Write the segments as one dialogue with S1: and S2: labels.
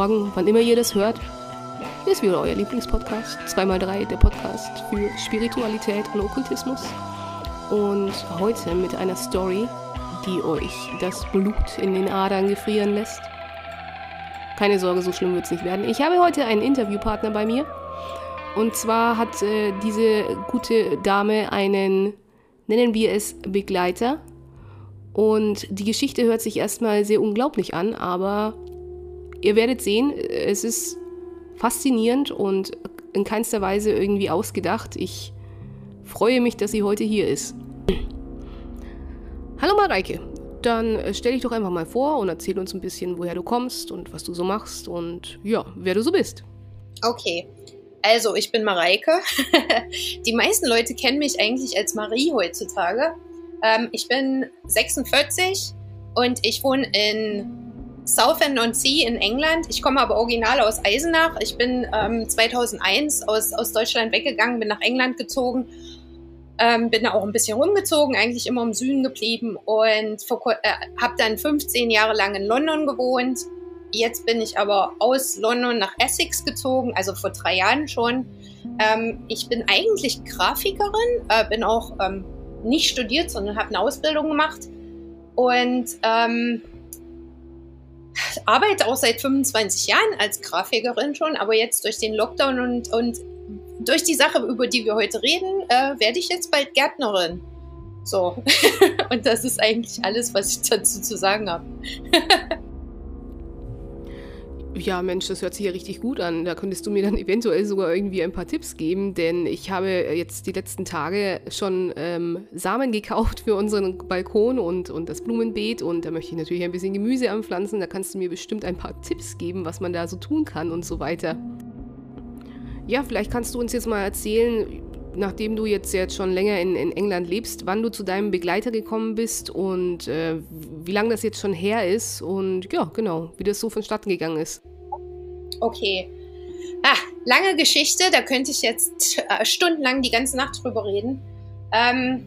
S1: Morgen, wann immer ihr das hört. Hier ist wieder euer Lieblingspodcast, 2x3, der Podcast für Spiritualität und Okkultismus. Und heute mit einer Story, die euch das Blut in den Adern gefrieren lässt. Keine Sorge, so schlimm wird es nicht werden. Ich habe heute einen Interviewpartner bei mir. Und zwar hat äh, diese gute Dame einen, nennen wir es Begleiter. Und die Geschichte hört sich erstmal sehr unglaublich an, aber ihr werdet sehen, es ist faszinierend und in keinster Weise irgendwie ausgedacht. Ich freue mich, dass sie heute hier ist. Hallo Mareike, dann äh, stell dich doch einfach mal vor und erzähl uns ein bisschen, woher du kommst und was du so machst und ja, wer du so bist.
S2: Okay, also ich bin Mareike. Die meisten Leute kennen mich eigentlich als Marie heutzutage. Ähm, ich bin 46 und ich wohne in Southend-on-Sea in England. Ich komme aber original aus Eisenach. Ich bin ähm, 2001 aus, aus Deutschland weggegangen, bin nach England gezogen, ähm, bin da auch ein bisschen rumgezogen, eigentlich immer im Süden geblieben und äh, habe dann 15 Jahre lang in London gewohnt. Jetzt bin ich aber aus London nach Essex gezogen, also vor drei Jahren schon. Ähm, ich bin eigentlich Grafikerin, äh, bin auch ähm, nicht studiert, sondern habe eine Ausbildung gemacht und ähm, arbeite auch seit 25 Jahren als Grafikerin schon, aber jetzt durch den Lockdown und, und durch die Sache, über die wir heute reden, äh, werde ich jetzt bald Gärtnerin. So. und das ist eigentlich alles, was ich dazu zu sagen habe.
S1: Ja, Mensch, das hört sich ja richtig gut an. Da könntest du mir dann eventuell sogar irgendwie ein paar Tipps geben, denn ich habe jetzt die letzten Tage schon ähm, Samen gekauft für unseren Balkon und, und das Blumenbeet und da möchte ich natürlich ein bisschen Gemüse anpflanzen. Da kannst du mir bestimmt ein paar Tipps geben, was man da so tun kann und so weiter. Ja, vielleicht kannst du uns jetzt mal erzählen, nachdem du jetzt, jetzt schon länger in, in England lebst, wann du zu deinem Begleiter gekommen bist und äh, wie lange das jetzt schon her ist und ja, genau, wie das so vonstatten gegangen ist.
S2: Okay. Ah, lange Geschichte, da könnte ich jetzt äh, stundenlang die ganze Nacht drüber reden. Ähm,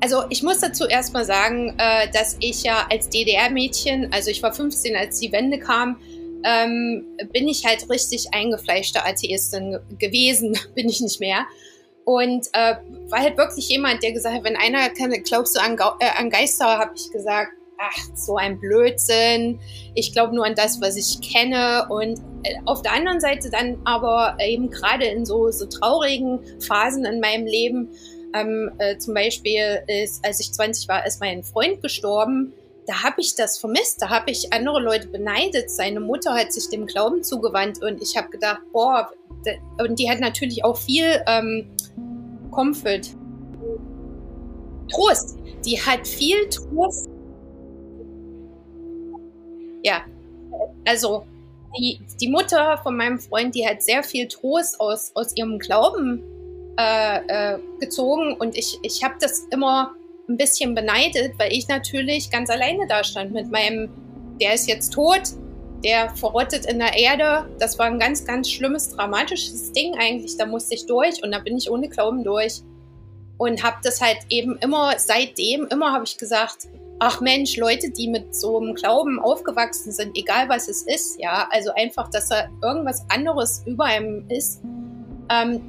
S2: also ich muss dazu erstmal sagen, äh, dass ich ja als DDR-Mädchen, also ich war 15, als die Wende kam, ähm, bin ich halt richtig eingefleischte Atheistin gewesen, bin ich nicht mehr. Und äh, war halt wirklich jemand, der gesagt hat, wenn einer kann, glaubst du an, äh, an Geister, habe ich gesagt, ach, so ein Blödsinn. Ich glaube nur an das, was ich kenne. Und äh, auf der anderen Seite dann aber eben gerade in so, so traurigen Phasen in meinem Leben, ähm, äh, zum Beispiel ist, als ich 20 war, ist mein Freund gestorben. Da habe ich das vermisst, da habe ich andere Leute beneidet. Seine Mutter hat sich dem Glauben zugewandt und ich habe gedacht, boah, und die hat natürlich auch viel ähm, Comfort. Trost. Die hat viel Trost. Ja, also die, die Mutter von meinem Freund, die hat sehr viel Trost aus, aus ihrem Glauben äh, äh, gezogen und ich, ich habe das immer ein bisschen beneidet, weil ich natürlich ganz alleine da stand mit meinem, der ist jetzt tot, der verrottet in der Erde. Das war ein ganz, ganz schlimmes, dramatisches Ding eigentlich. Da musste ich durch und da bin ich ohne Glauben durch. Und habe das halt eben immer, seitdem, immer habe ich gesagt, ach Mensch, Leute, die mit so einem Glauben aufgewachsen sind, egal was es ist, ja, also einfach, dass da irgendwas anderes über einem ist, ähm,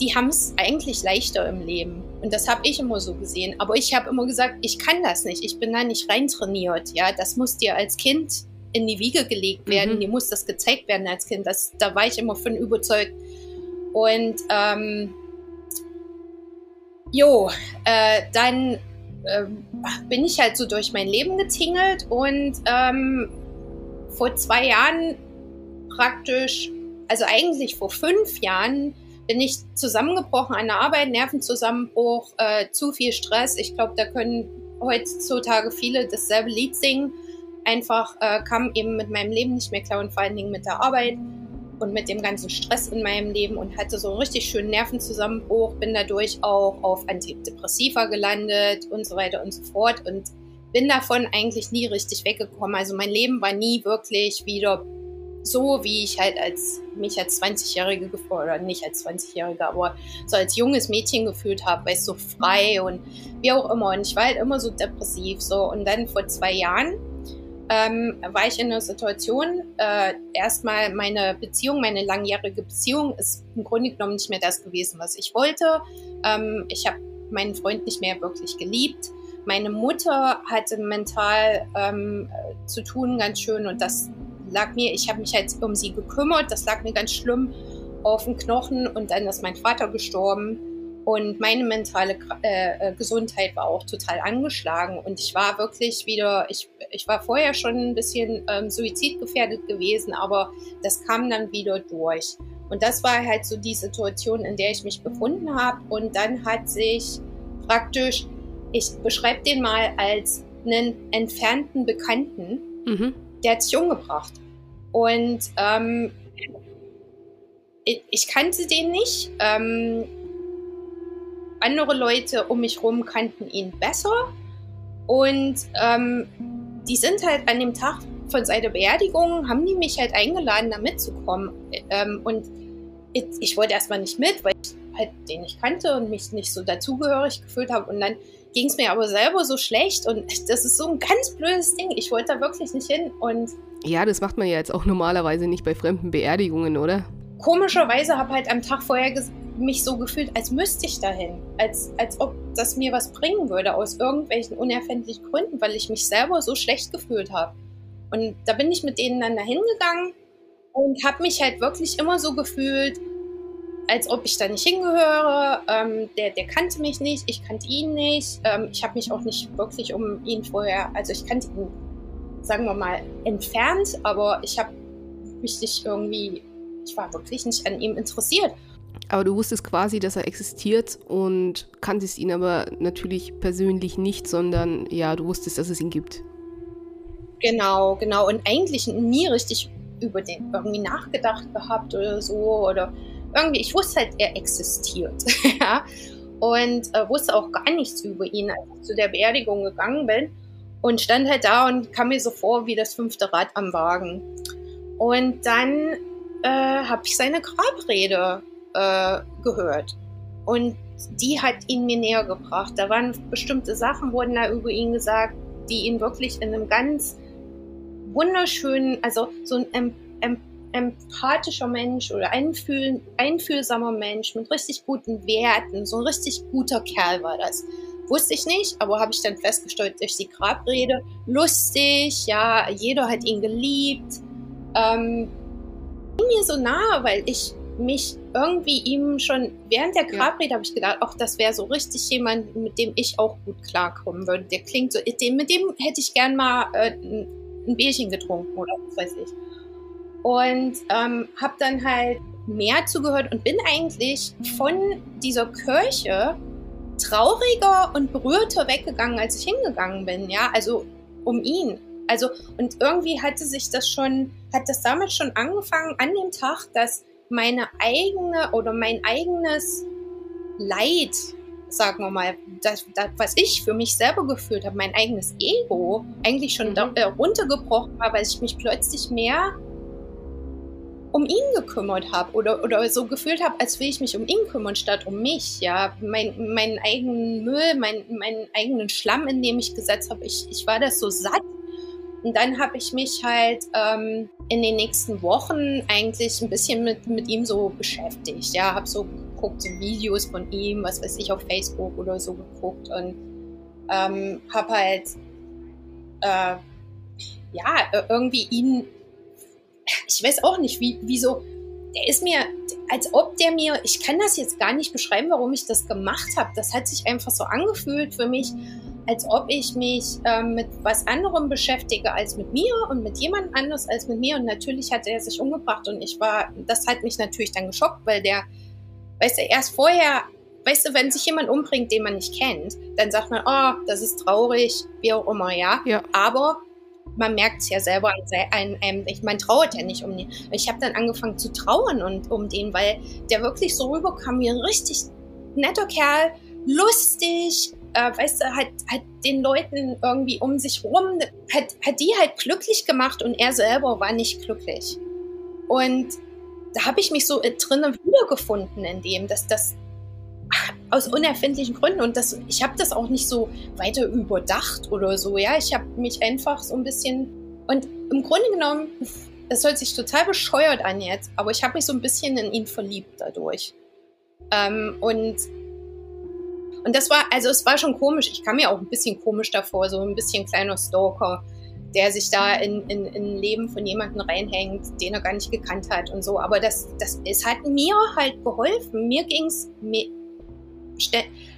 S2: die haben es eigentlich leichter im Leben. Und das habe ich immer so gesehen. Aber ich habe immer gesagt, ich kann das nicht. Ich bin da nicht reintrainiert. Ja, das muss dir als Kind in die Wiege gelegt werden. Mhm. Dir muss das gezeigt werden als Kind. Das, da war ich immer von überzeugt. Und ähm, jo, äh, dann äh, bin ich halt so durch mein Leben getingelt und ähm, vor zwei Jahren praktisch, also eigentlich vor fünf Jahren, bin ich zusammengebrochen an der Arbeit, Nervenzusammenbruch, äh, zu viel Stress. Ich glaube, da können heutzutage viele dasselbe Lied singen. Einfach äh, kam eben mit meinem Leben nicht mehr klar und vor allen Dingen mit der Arbeit und mit dem ganzen Stress in meinem Leben und hatte so einen richtig schönen Nervenzusammenbruch, bin dadurch auch auf Antidepressiva gelandet und so weiter und so fort und bin davon eigentlich nie richtig weggekommen. Also mein Leben war nie wirklich wieder so, wie ich halt als mich als 20-Jährige oder nicht als 20-Jährige, aber so als junges Mädchen gefühlt habe, weil es so frei und wie auch immer. Und ich war halt immer so depressiv so. Und dann vor zwei Jahren ähm, war ich in einer Situation, äh, erstmal meine Beziehung, meine langjährige Beziehung ist im Grunde genommen nicht mehr das gewesen, was ich wollte. Ähm, ich habe meinen Freund nicht mehr wirklich geliebt. Meine Mutter hatte mental ähm, zu tun ganz schön und das lag mir, ich habe mich halt um sie gekümmert, das lag mir ganz schlimm auf den Knochen und dann ist mein Vater gestorben und meine mentale äh, äh, Gesundheit war auch total angeschlagen und ich war wirklich wieder, ich, ich war vorher schon ein bisschen ähm, suizidgefährdet gewesen, aber das kam dann wieder durch. Und das war halt so die Situation, in der ich mich befunden habe. Und dann hat sich praktisch, ich beschreibe den mal als einen entfernten Bekannten, mhm. der hat sich umgebracht. Und ähm, ich, ich, kannte den nicht. Ähm, andere Leute um mich herum kannten ihn besser. Und ähm, die sind halt an dem Tag von seiner Beerdigung, haben die mich halt eingeladen, da mitzukommen. Ähm, und ich, ich, wollte erstmal nicht mit, weil ich halt den nicht kannte und mich nicht so dazugehörig gefühlt habe. Und dann ging es mir aber selber so schlecht und das ist so ein ganz blödes Ding. Ich wollte da wirklich nicht hin und
S1: ja, das macht man ja jetzt auch normalerweise nicht bei fremden Beerdigungen, oder?
S2: Komischerweise habe halt am Tag vorher mich so gefühlt, als müsste ich dahin. Als, als ob das mir was bringen würde, aus irgendwelchen unerfindlichen Gründen, weil ich mich selber so schlecht gefühlt habe. Und da bin ich mit denen dann dahin gegangen und habe mich halt wirklich immer so gefühlt, als ob ich da nicht hingehöre. Ähm, der, der kannte mich nicht, ich kannte ihn nicht. Ähm, ich habe mich auch nicht wirklich um ihn vorher, also ich kannte ihn, sagen wir mal, entfernt, aber ich habe mich nicht irgendwie, ich war wirklich nicht an ihm interessiert.
S1: Aber du wusstest quasi, dass er existiert und kanntest ihn aber natürlich persönlich nicht, sondern ja, du wusstest, dass es ihn gibt.
S2: Genau, genau. Und eigentlich nie richtig über den irgendwie nachgedacht gehabt oder so. Oder irgendwie, ich wusste halt, er existiert. ja. Und äh, wusste auch gar nichts über ihn, als ich zu der Beerdigung gegangen bin. Und stand halt da und kam mir so vor wie das fünfte Rad am Wagen. Und dann äh, habe ich seine Grabrede äh, gehört. Und die hat ihn mir näher gebracht. Da waren bestimmte Sachen, wurden da über ihn gesagt, die ihn wirklich in einem ganz wunderschönen, also so ein empathischer Mensch oder einfühl, einfühlsamer Mensch mit richtig guten Werten, so ein richtig guter Kerl war das. Wusste ich nicht, aber habe ich dann festgestellt durch die Grabrede. Lustig, ja, jeder hat ihn geliebt. Ähm, mir so nahe, weil ich mich irgendwie ihm schon während der Grabrede ja. habe ich gedacht, auch das wäre so richtig jemand, mit dem ich auch gut klarkommen würde. Der klingt so, mit dem hätte ich gern mal äh, ein Bierchen getrunken oder was weiß ich. Und ähm, habe dann halt mehr zugehört und bin eigentlich von dieser Kirche trauriger und berührter weggegangen, als ich hingegangen bin, ja, also um ihn. Also, und irgendwie hatte sich das schon, hat das damit schon angefangen an dem Tag, dass meine eigene oder mein eigenes Leid sagen wir mal, das, das, was ich für mich selber gefühlt habe, mein eigenes Ego, eigentlich schon mhm. äh, runtergebrochen war, weil ich mich plötzlich mehr um ihn gekümmert habe oder, oder so gefühlt habe, als will ich mich um ihn kümmern, statt um mich. Ja, mein, meinen eigenen Müll, mein, meinen eigenen Schlamm, in dem ich gesetzt habe, ich, ich war das so satt. Und dann habe ich mich halt ähm, in den nächsten Wochen eigentlich ein bisschen mit, mit ihm so beschäftigt. Ja, habe so geguckt, so Videos von ihm, was weiß ich, auf Facebook oder so geguckt und ähm, habe halt äh, ja irgendwie ihn, ich weiß auch nicht, wie, wieso, der ist mir, als ob der mir, ich kann das jetzt gar nicht beschreiben, warum ich das gemacht habe. Das hat sich einfach so angefühlt für mich, als ob ich mich ähm, mit was anderem beschäftige als mit mir und mit jemand anders als mit mir. Und natürlich hat er sich umgebracht und ich war, das hat mich natürlich dann geschockt, weil der Weißt du, erst vorher, weißt du, wenn sich jemand umbringt, den man nicht kennt, dann sagt man, oh, das ist traurig, wie auch immer, ja. ja. Aber man merkt es ja selber einem, man trauert ja nicht um den. Ich habe dann angefangen zu trauern und um den, weil der wirklich so rüberkam wie ein richtig netter Kerl, lustig, äh, weißt du, hat, hat den Leuten irgendwie um sich rum, hat, hat die halt glücklich gemacht und er selber war nicht glücklich. Und da habe ich mich so äh, drinnen wiedergefunden in dem, dass das aus unerfindlichen Gründen und das, ich habe das auch nicht so weiter überdacht oder so, ja. Ich habe mich einfach so ein bisschen und im Grunde genommen, es hört sich total bescheuert an jetzt, aber ich habe mich so ein bisschen in ihn verliebt dadurch. Ähm, und, und das war, also es war schon komisch. Ich kam mir auch ein bisschen komisch davor, so ein bisschen kleiner Stalker, der sich da in, in, in Leben von jemandem reinhängt, den er gar nicht gekannt hat und so. Aber das, das, es hat mir halt geholfen. Mir ging es,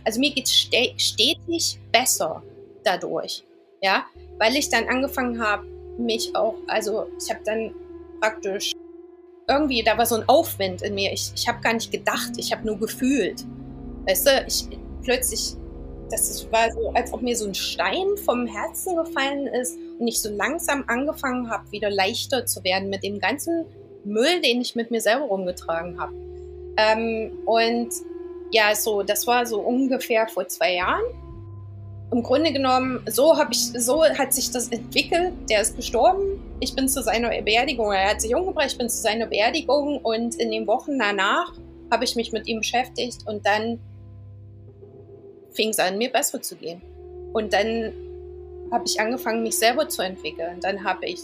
S2: also mir geht es stetig besser dadurch. Ja, weil ich dann angefangen habe, mich auch, also ich habe dann praktisch irgendwie, da war so ein Aufwind in mir. Ich, ich habe gar nicht gedacht, ich habe nur gefühlt. Weißt du, ich plötzlich, das war so, als ob mir so ein Stein vom Herzen gefallen ist und ich so langsam angefangen habe, wieder leichter zu werden mit dem ganzen Müll, den ich mit mir selber rumgetragen habe. Ähm, und ja, so, das war so ungefähr vor zwei Jahren im Grunde genommen, so habe ich, so hat sich das entwickelt. Der ist gestorben. Ich bin zu seiner Beerdigung, er hat sich umgebracht, ich bin zu seiner Beerdigung und in den Wochen danach habe ich mich mit ihm beschäftigt und dann fing es an, mir besser zu gehen. Und dann habe ich angefangen, mich selber zu entwickeln. Dann habe ich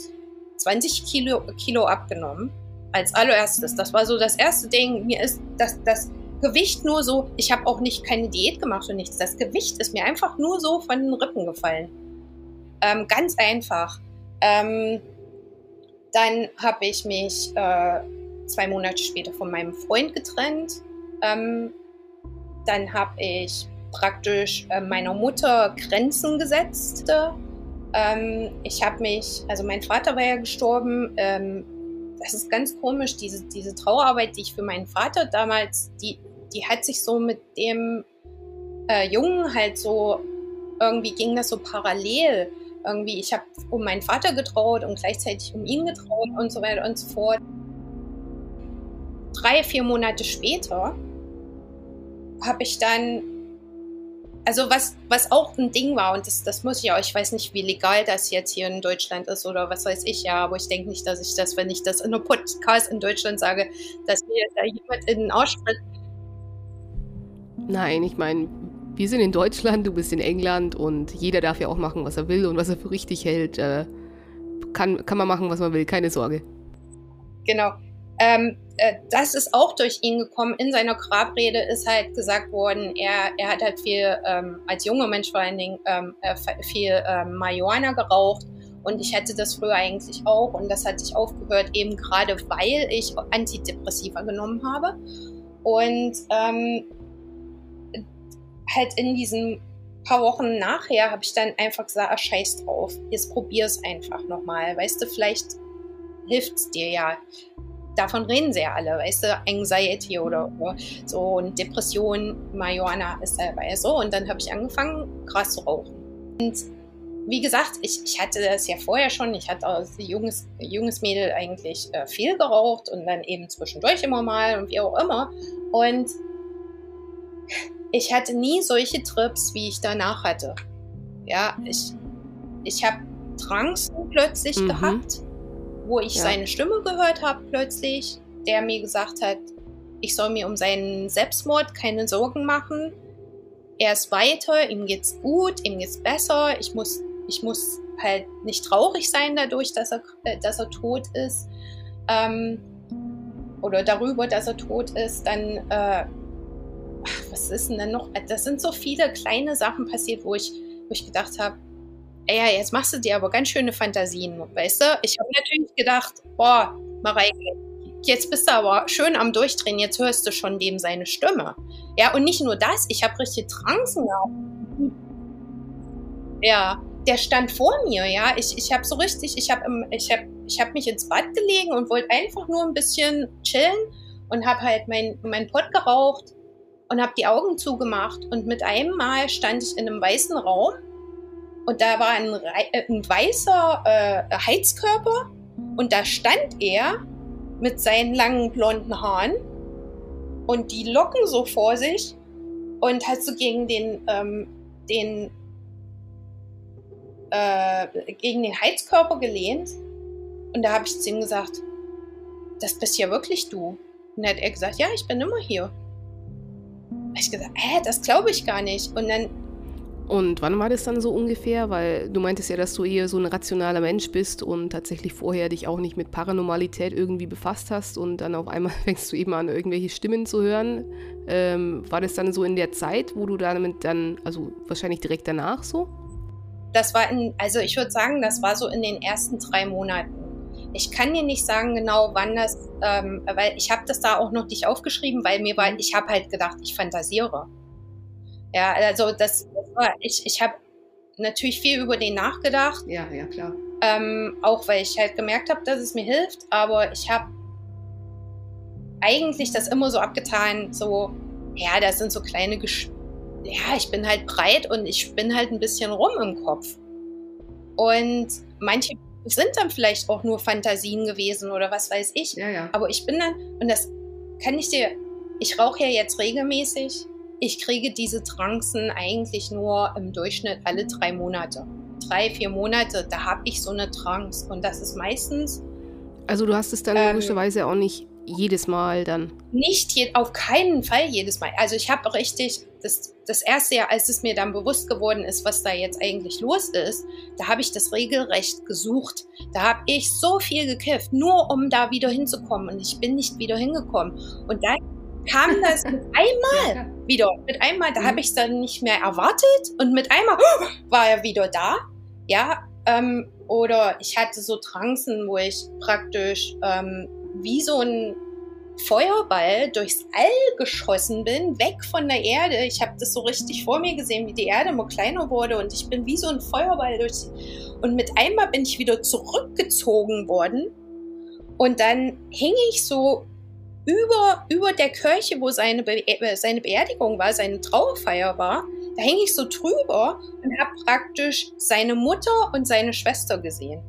S2: 20 Kilo, Kilo abgenommen. Als allererstes. Das war so das erste Ding. Mir ist das, das Gewicht nur so, ich habe auch nicht keine Diät gemacht und nichts. Das Gewicht ist mir einfach nur so von den Rippen gefallen. Ähm, ganz einfach. Ähm, dann habe ich mich äh, zwei Monate später von meinem Freund getrennt. Ähm, dann habe ich praktisch äh, meiner Mutter Grenzen gesetzt. Ähm, ich habe mich, also mein Vater war ja gestorben. Ähm, das ist ganz komisch, diese, diese Trauerarbeit, die ich für meinen Vater damals, die, die hat sich so mit dem äh, Jungen halt so, irgendwie ging das so parallel. Irgendwie, ich habe um meinen Vater getraut und gleichzeitig um ihn getraut und so weiter und so fort. Drei, vier Monate später habe ich dann, also was, was auch ein Ding war, und das, das muss ich auch, ich weiß nicht, wie legal das jetzt hier in Deutschland ist oder was weiß ich ja, aber ich denke nicht, dass ich das, wenn ich das in einem Podcast in Deutschland sage, dass mir da jemand in den Arsch tritt.
S1: Nein, ich meine, wir sind in Deutschland, du bist in England und jeder darf ja auch machen, was er will und was er für richtig hält. Äh, kann, kann man machen, was man will, keine Sorge.
S2: Genau. Ähm, äh, das ist auch durch ihn gekommen. In seiner Grabrede ist halt gesagt worden, er, er hat halt viel, ähm, als junger Mensch vor allen Dingen, ähm, äh, viel ähm, Marihuana geraucht. Und ich hätte das früher eigentlich auch. Und das hat sich aufgehört, eben gerade weil ich Antidepressiva genommen habe. Und ähm, halt in diesen paar Wochen nachher habe ich dann einfach gesagt, ach, scheiß drauf, jetzt probier es einfach nochmal. Weißt du, vielleicht hilft es dir ja. Davon reden sie ja alle, weißt du, Anxiety oder, oder so und Depression, Marihuana ist dabei so. Und dann habe ich angefangen, Gras zu rauchen. Und wie gesagt, ich, ich hatte das ja vorher schon. Ich hatte als junges, junges Mädel eigentlich äh, viel geraucht und dann eben zwischendurch immer mal und wie auch immer. Und ich hatte nie solche Trips, wie ich danach hatte. Ja, ich, ich habe Trancen plötzlich mhm. gehabt, wo ich ja. seine Stimme gehört habe plötzlich, der mir gesagt hat, ich soll mir um seinen Selbstmord keine Sorgen machen. Er ist weiter, ihm geht's gut, ihm geht's besser. Ich muss, ich muss halt nicht traurig sein dadurch, dass er, äh, dass er tot ist. Ähm, oder darüber, dass er tot ist. Dann äh, was ist denn denn noch? Das sind so viele kleine Sachen passiert, wo ich, wo ich gedacht habe, ey, jetzt machst du dir aber ganz schöne Fantasien, weißt du? Ich habe natürlich gedacht, boah, Mareike, jetzt bist du aber schön am Durchdrehen, jetzt hörst du schon dem seine Stimme. Ja, und nicht nur das, ich habe richtig Trancen gehabt. Ja, der stand vor mir, ja. Ich, ich habe so richtig, ich habe ich hab, ich hab mich ins Bad gelegen und wollte einfach nur ein bisschen chillen und habe halt mein, mein Pott geraucht und habe die Augen zugemacht und mit einem Mal stand ich in einem weißen Raum und da war ein, äh, ein weißer äh, Heizkörper und da stand er mit seinen langen blonden Haaren und die Locken so vor sich und hat so gegen den, ähm, den äh, gegen den Heizkörper gelehnt und da habe ich zu ihm gesagt, das bist ja wirklich du. Und dann hat er gesagt, ja, ich bin immer hier habe ich gesagt, hä, das glaube ich gar nicht. Und dann
S1: Und wann war das dann so ungefähr? Weil du meintest ja, dass du eher so ein rationaler Mensch bist und tatsächlich vorher dich auch nicht mit Paranormalität irgendwie befasst hast und dann auf einmal fängst du eben an, irgendwelche Stimmen zu hören. Ähm, war das dann so in der Zeit, wo du damit dann, also wahrscheinlich direkt danach so?
S2: Das war in, also ich würde sagen, das war so in den ersten drei Monaten. Ich kann dir nicht sagen genau, wann das, ähm, weil ich habe das da auch noch nicht aufgeschrieben, weil mir war, ich habe halt gedacht, ich fantasiere. Ja, also das, das war, ich, ich habe natürlich viel über den nachgedacht.
S1: Ja, ja, klar.
S2: Ähm, auch weil ich halt gemerkt habe, dass es mir hilft, aber ich habe eigentlich das immer so abgetan, so, ja, das sind so kleine, Gesch ja, ich bin halt breit und ich bin halt ein bisschen rum im Kopf. Und manche sind dann vielleicht auch nur Fantasien gewesen oder was weiß ich.
S1: Ja, ja.
S2: Aber ich bin dann, und das kann ich dir, ich rauche ja jetzt regelmäßig ich kriege diese Trancen eigentlich nur im Durchschnitt alle drei Monate. Drei, vier Monate, da habe ich so eine Trance. Und das ist meistens.
S1: Also du hast es dann ähm, logischerweise auch nicht jedes Mal dann.
S2: Nicht je, auf keinen Fall jedes Mal. Also ich habe richtig, das, das erste Jahr, als es mir dann bewusst geworden ist, was da jetzt eigentlich los ist, da habe ich das regelrecht gesucht. Da habe ich so viel gekifft, nur um da wieder hinzukommen. Und ich bin nicht wieder hingekommen. Und dann kam das mit einmal ja, wieder. Mit einmal, da mhm. habe ich es dann nicht mehr erwartet und mit einmal war er wieder da. Ja, ähm, oder ich hatte so Trancen, wo ich praktisch ähm, wie so ein Feuerball durchs All geschossen bin, weg von der Erde. Ich habe das so richtig vor mir gesehen, wie die Erde immer kleiner wurde und ich bin wie so ein Feuerball durch. Und mit einmal bin ich wieder zurückgezogen worden und dann hing ich so über, über der Kirche, wo seine, Be äh, seine Beerdigung war, seine Trauerfeier war, da hänge ich so drüber und habe praktisch seine Mutter und seine Schwester gesehen.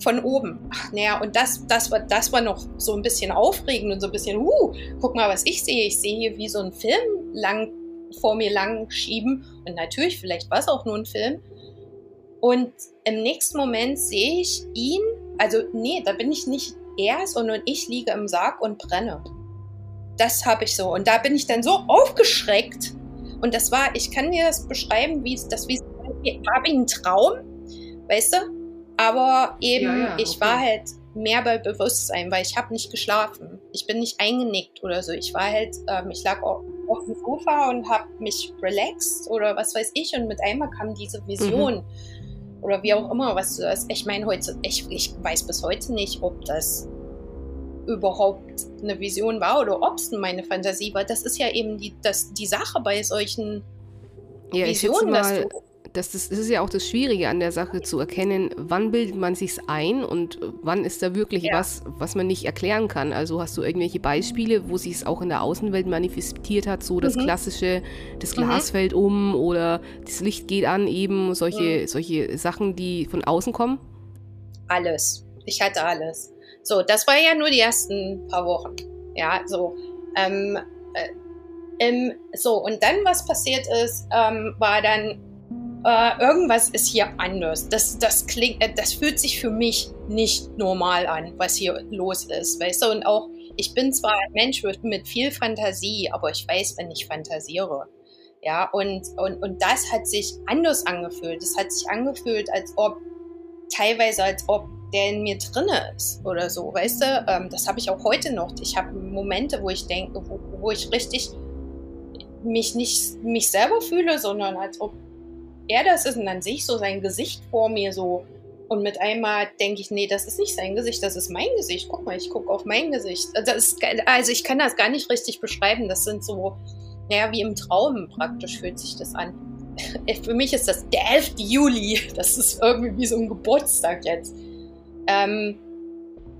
S2: Von oben. Ach, naja, und das, das, war, das war noch so ein bisschen aufregend und so ein bisschen, uh, guck mal, was ich sehe. Ich sehe hier wie so ein Film lang vor mir lang schieben. Und natürlich, vielleicht war es auch nur ein Film. Und im nächsten Moment sehe ich ihn, also nee, da bin ich nicht er, sondern ich liege im Sarg und brenne. Das habe ich so. Und da bin ich dann so aufgeschreckt. Und das war, ich kann dir das beschreiben, wie das, wie ich habe einen Traum, weißt du? Aber eben, ja, ja, ich war halt mehr bei Bewusstsein, weil ich habe nicht geschlafen. Ich bin nicht eingenickt oder so. Ich war halt, ähm, ich lag auf, auf dem Sofa und habe mich relaxed oder was weiß ich. Und mit einmal kam diese Vision. Mhm oder wie auch immer, was du das. Ich meine, heute, ich, ich weiß bis heute nicht, ob das überhaupt eine Vision war oder ob es meine Fantasie war. Das ist ja eben die, das, die Sache bei solchen
S1: ja, Visionen, dass du das, das, das, ist ja auch das Schwierige an der Sache zu erkennen, wann bildet man sich's ein und wann ist da wirklich ja. was, was man nicht erklären kann. Also hast du irgendwelche Beispiele, wo sich es auch in der Außenwelt manifestiert hat, so das mhm. klassische, das Glas mhm. fällt um oder das Licht geht an, eben solche, mhm. solche Sachen, die von außen kommen?
S2: Alles. Ich hatte alles. So, das war ja nur die ersten paar Wochen. Ja, so. Ähm, äh, ähm, so, und dann, was passiert ist, ähm, war dann äh, irgendwas ist hier anders. Das, das klingt, äh, das fühlt sich für mich nicht normal an, was hier los ist, weißt du? Und auch, ich bin zwar ein Mensch mit viel Fantasie, aber ich weiß, wenn ich fantasiere. Ja, und, und, und das hat sich anders angefühlt. Das hat sich angefühlt, als ob, teilweise als ob der in mir drinne ist oder so, weißt du? Ähm, das habe ich auch heute noch. Ich habe Momente, wo ich denke, wo, wo ich richtig mich nicht mich selber fühle, sondern als ob er das ist und dann sehe ich so sein Gesicht vor mir so. Und mit einmal denke ich, nee, das ist nicht sein Gesicht, das ist mein Gesicht. Guck mal, ich gucke auf mein Gesicht. Ist, also ich kann das gar nicht richtig beschreiben. Das sind so, naja, wie im Traum praktisch fühlt sich das an. Für mich ist das der 11. Juli. Das ist irgendwie wie so ein Geburtstag jetzt. Ähm,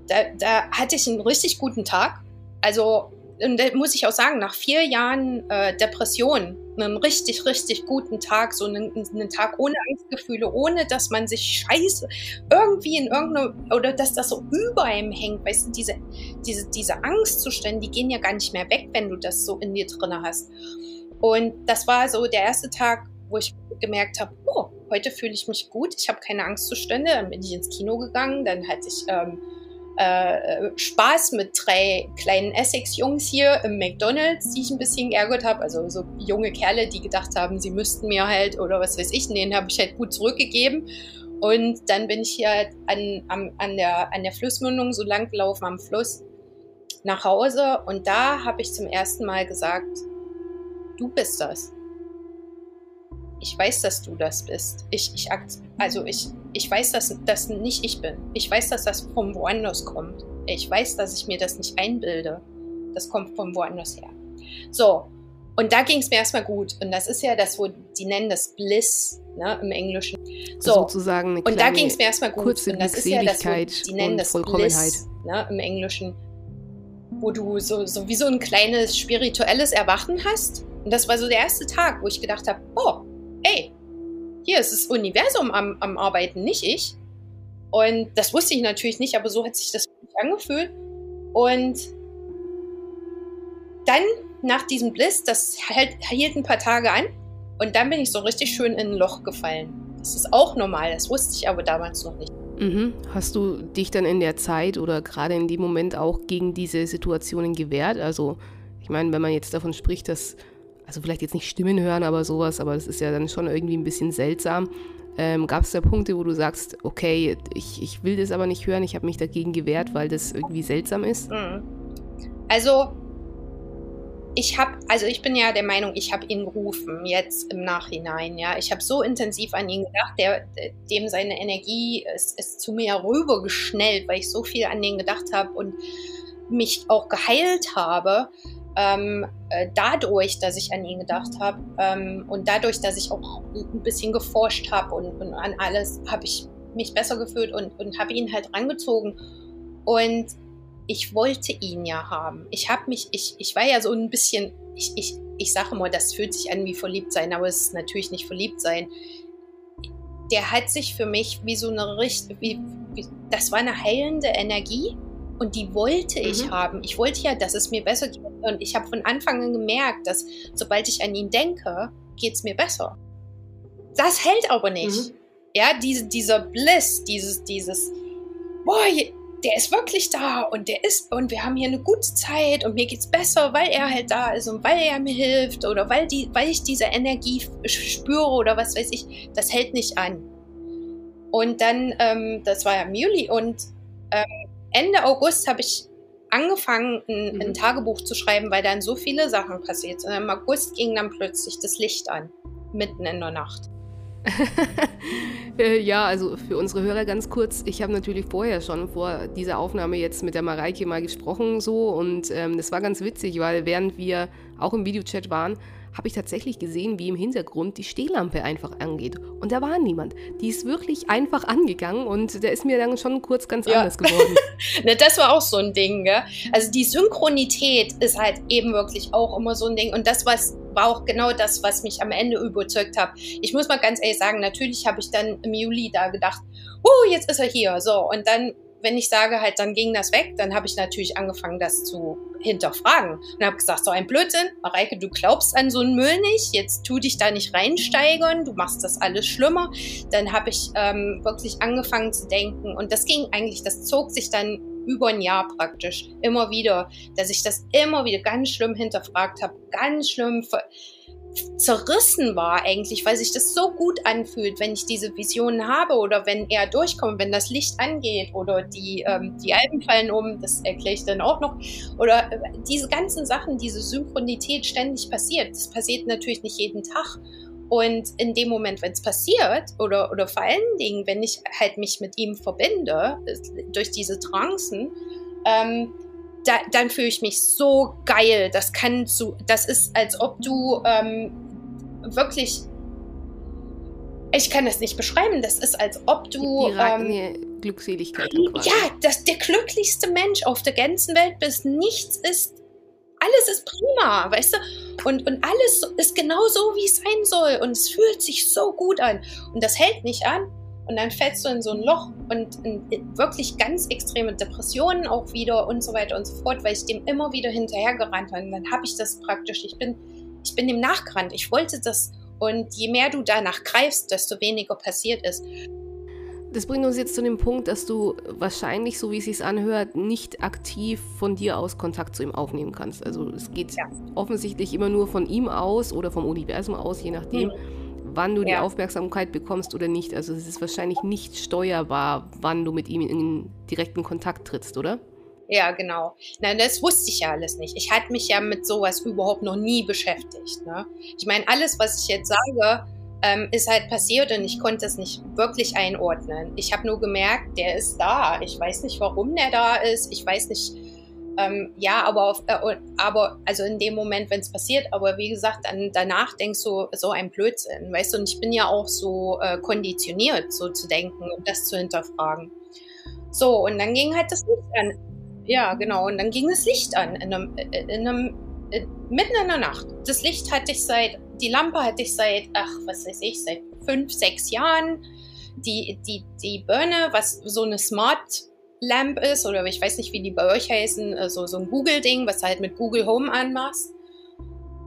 S2: da, da hatte ich einen richtig guten Tag. Also und da muss ich auch sagen, nach vier Jahren äh, Depression, einen richtig, richtig guten Tag, so einen, einen, Tag ohne Angstgefühle, ohne dass man sich scheiße irgendwie in irgendeiner, oder dass das so über einem hängt, weißt du, diese, diese, diese Angstzustände, die gehen ja gar nicht mehr weg, wenn du das so in dir drin hast. Und das war so der erste Tag, wo ich gemerkt habe, oh, heute fühle ich mich gut, ich habe keine Angstzustände, dann bin ich ins Kino gegangen, dann hatte ich ähm, äh, Spaß mit drei kleinen Essex-Jungs hier im McDonalds, die ich ein bisschen geärgert habe. Also so junge Kerle, die gedacht haben, sie müssten mir halt oder was weiß ich, den habe ich halt gut zurückgegeben. Und dann bin ich hier halt an, an, an, der, an der Flussmündung so lang gelaufen am Fluss nach Hause und da habe ich zum ersten Mal gesagt, du bist das. Ich weiß, dass du das bist. Ich, ich, also ich, ich weiß, dass das nicht ich bin. Ich weiß, dass das von woanders kommt. Ich weiß, dass ich mir das nicht einbilde. Das kommt von woanders her. So, und da ging es mir erstmal gut. Und das ist ja das, wo die nennen das Bliss ne, im Englischen. So,
S1: sozusagen eine
S2: und da ging es mir erstmal gut.
S1: Kurze
S2: und das ist ja das, wo die nennen das Bliss ne, im Englischen wo du so, so wie so ein kleines spirituelles Erwachen hast. Und das war so der erste Tag, wo ich gedacht habe, oh, ey, hier ist das Universum am, am Arbeiten, nicht ich. Und das wusste ich natürlich nicht, aber so hat sich das angefühlt. Und dann nach diesem Bliss, das hält, hielt ein paar Tage an. Und dann bin ich so richtig schön in ein Loch gefallen. Das ist auch normal, das wusste ich aber damals noch nicht.
S1: Mhm. Hast du dich dann in der Zeit oder gerade in dem Moment auch gegen diese Situationen gewehrt? Also, ich meine, wenn man jetzt davon spricht, dass, also vielleicht jetzt nicht Stimmen hören, aber sowas, aber das ist ja dann schon irgendwie ein bisschen seltsam. Ähm, Gab es da Punkte, wo du sagst, okay, ich, ich will das aber nicht hören, ich habe mich dagegen gewehrt, weil das irgendwie seltsam ist?
S2: Mhm. Also, ich habe, also ich bin ja der Meinung, ich habe ihn gerufen, jetzt im Nachhinein, ja. Ich habe so intensiv an ihn gedacht, der, dem seine Energie ist, ist zu mir rübergeschnellt, weil ich so viel an ihn gedacht habe und mich auch geheilt habe. Ähm, äh, dadurch, dass ich an ihn gedacht habe ähm, und dadurch, dass ich auch ein bisschen geforscht habe und, und, an alles, habe ich mich besser gefühlt und, und habe ihn halt rangezogen. Und ich wollte ihn ja haben. Ich habe mich, ich, ich war ja so ein bisschen, ich, ich, ich sage immer, das fühlt sich an wie verliebt sein, aber es ist natürlich nicht verliebt sein. Der hat sich für mich wie so eine Richt, wie, wie, das war eine heilende Energie und die wollte ich mhm. haben. Ich wollte ja, dass es mir besser geht und ich habe von Anfang an gemerkt, dass sobald ich an ihn denke, geht es mir besser. Das hält aber nicht. Mhm. Ja, diese, dieser Bliss, dieses, dieses, boah, der ist wirklich da und der ist und wir haben hier eine gute Zeit und mir geht's besser, weil er halt da ist und weil er mir hilft oder weil die, weil ich diese Energie spüre oder was weiß ich, das hält nicht an. Und dann, ähm, das war ja im Juli und ähm, Ende August habe ich angefangen, ein, ein, mhm. Tagebuch zu schreiben, weil dann so viele Sachen passiert sind. Im August ging dann plötzlich das Licht an, mitten in der Nacht.
S1: Äh, ja, also für unsere Hörer ganz kurz. Ich habe natürlich vorher schon vor dieser Aufnahme jetzt mit der Mareike mal gesprochen so und ähm, das war ganz witzig, weil während wir auch im Videochat waren, habe ich tatsächlich gesehen, wie im Hintergrund die Stehlampe einfach angeht. Und da war niemand. Die ist wirklich einfach angegangen und der ist mir dann schon kurz ganz ja. anders geworden.
S2: ne, das war auch so ein Ding, gell? Also die Synchronität ist halt eben wirklich auch immer so ein Ding. Und das was, war auch genau das, was mich am Ende überzeugt hat. Ich muss mal ganz ehrlich sagen, natürlich habe ich dann im Juli da gedacht, uh, jetzt ist er hier. So, und dann wenn ich sage halt, dann ging das weg, dann habe ich natürlich angefangen, das zu hinterfragen. Und habe gesagt, so ein Blödsinn, Mareike, du glaubst an so einen Müll nicht, jetzt tu dich da nicht reinsteigern, du machst das alles schlimmer. Dann habe ich ähm, wirklich angefangen zu denken. Und das ging eigentlich, das zog sich dann über ein Jahr praktisch immer wieder, dass ich das immer wieder ganz schlimm hinterfragt habe, ganz schlimm zerrissen war eigentlich, weil sich das so gut anfühlt, wenn ich diese Visionen habe oder wenn er durchkommt, wenn das Licht angeht oder die, ähm, die Alpen fallen um, das erkläre ich dann auch noch. Oder äh, diese ganzen Sachen, diese Synchronität ständig passiert. Das passiert natürlich nicht jeden Tag. Und in dem Moment, wenn es passiert, oder, oder vor allen Dingen, wenn ich halt mich mit ihm verbinde, äh, durch diese Trancen, ähm, da, dann fühle ich mich so geil. Das kann zu, das ist, als ob du ähm, wirklich, ich kann das nicht beschreiben. Das ist, als ob du
S1: die ähm, Glückseligkeit.
S2: Quasi. Ja, dass der glücklichste Mensch auf der ganzen Welt bist. Nichts ist, alles ist prima, weißt du? Und, und alles ist genau so, wie es sein soll. Und es fühlt sich so gut an. Und das hält nicht an. Und dann fällst du in so ein Loch und in wirklich ganz extreme Depressionen auch wieder und so weiter und so fort, weil ich dem immer wieder hinterhergerannt habe. Und dann habe ich das praktisch, ich bin, ich bin dem nachgerannt. Ich wollte das. Und je mehr du danach greifst, desto weniger passiert ist.
S1: das bringt uns jetzt zu dem Punkt, dass du wahrscheinlich, so wie es sich anhört, nicht aktiv von dir aus Kontakt zu ihm aufnehmen kannst. Also es geht ja. offensichtlich immer nur von ihm aus oder vom Universum aus, je nachdem, mhm. Wann du ja. die Aufmerksamkeit bekommst oder nicht. Also es ist wahrscheinlich nicht steuerbar, wann du mit ihm in direkten Kontakt trittst, oder?
S2: Ja, genau. Nein, das wusste ich ja alles nicht. Ich hatte mich ja mit sowas überhaupt noch nie beschäftigt. Ne? Ich meine, alles, was ich jetzt sage, ähm, ist halt passiert und ich konnte es nicht wirklich einordnen. Ich habe nur gemerkt, der ist da. Ich weiß nicht, warum der da ist. Ich weiß nicht, ähm, ja, aber, auf, äh, aber also in dem Moment, wenn es passiert, aber wie gesagt, dann danach denkst du so ein Blödsinn, weißt du, und ich bin ja auch so äh, konditioniert, so zu denken und das zu hinterfragen. So, und dann ging halt das Licht an. Ja, genau, und dann ging das Licht an in einem, äh, in einem äh, mitten in der Nacht. Das Licht hatte ich seit die Lampe hatte ich seit, ach, was weiß ich, seit fünf, sechs Jahren. Die, die, die Birne, was so eine Smart Lamp ist, oder ich weiß nicht, wie die bei euch heißen, also so ein Google-Ding, was du halt mit Google Home anmachst.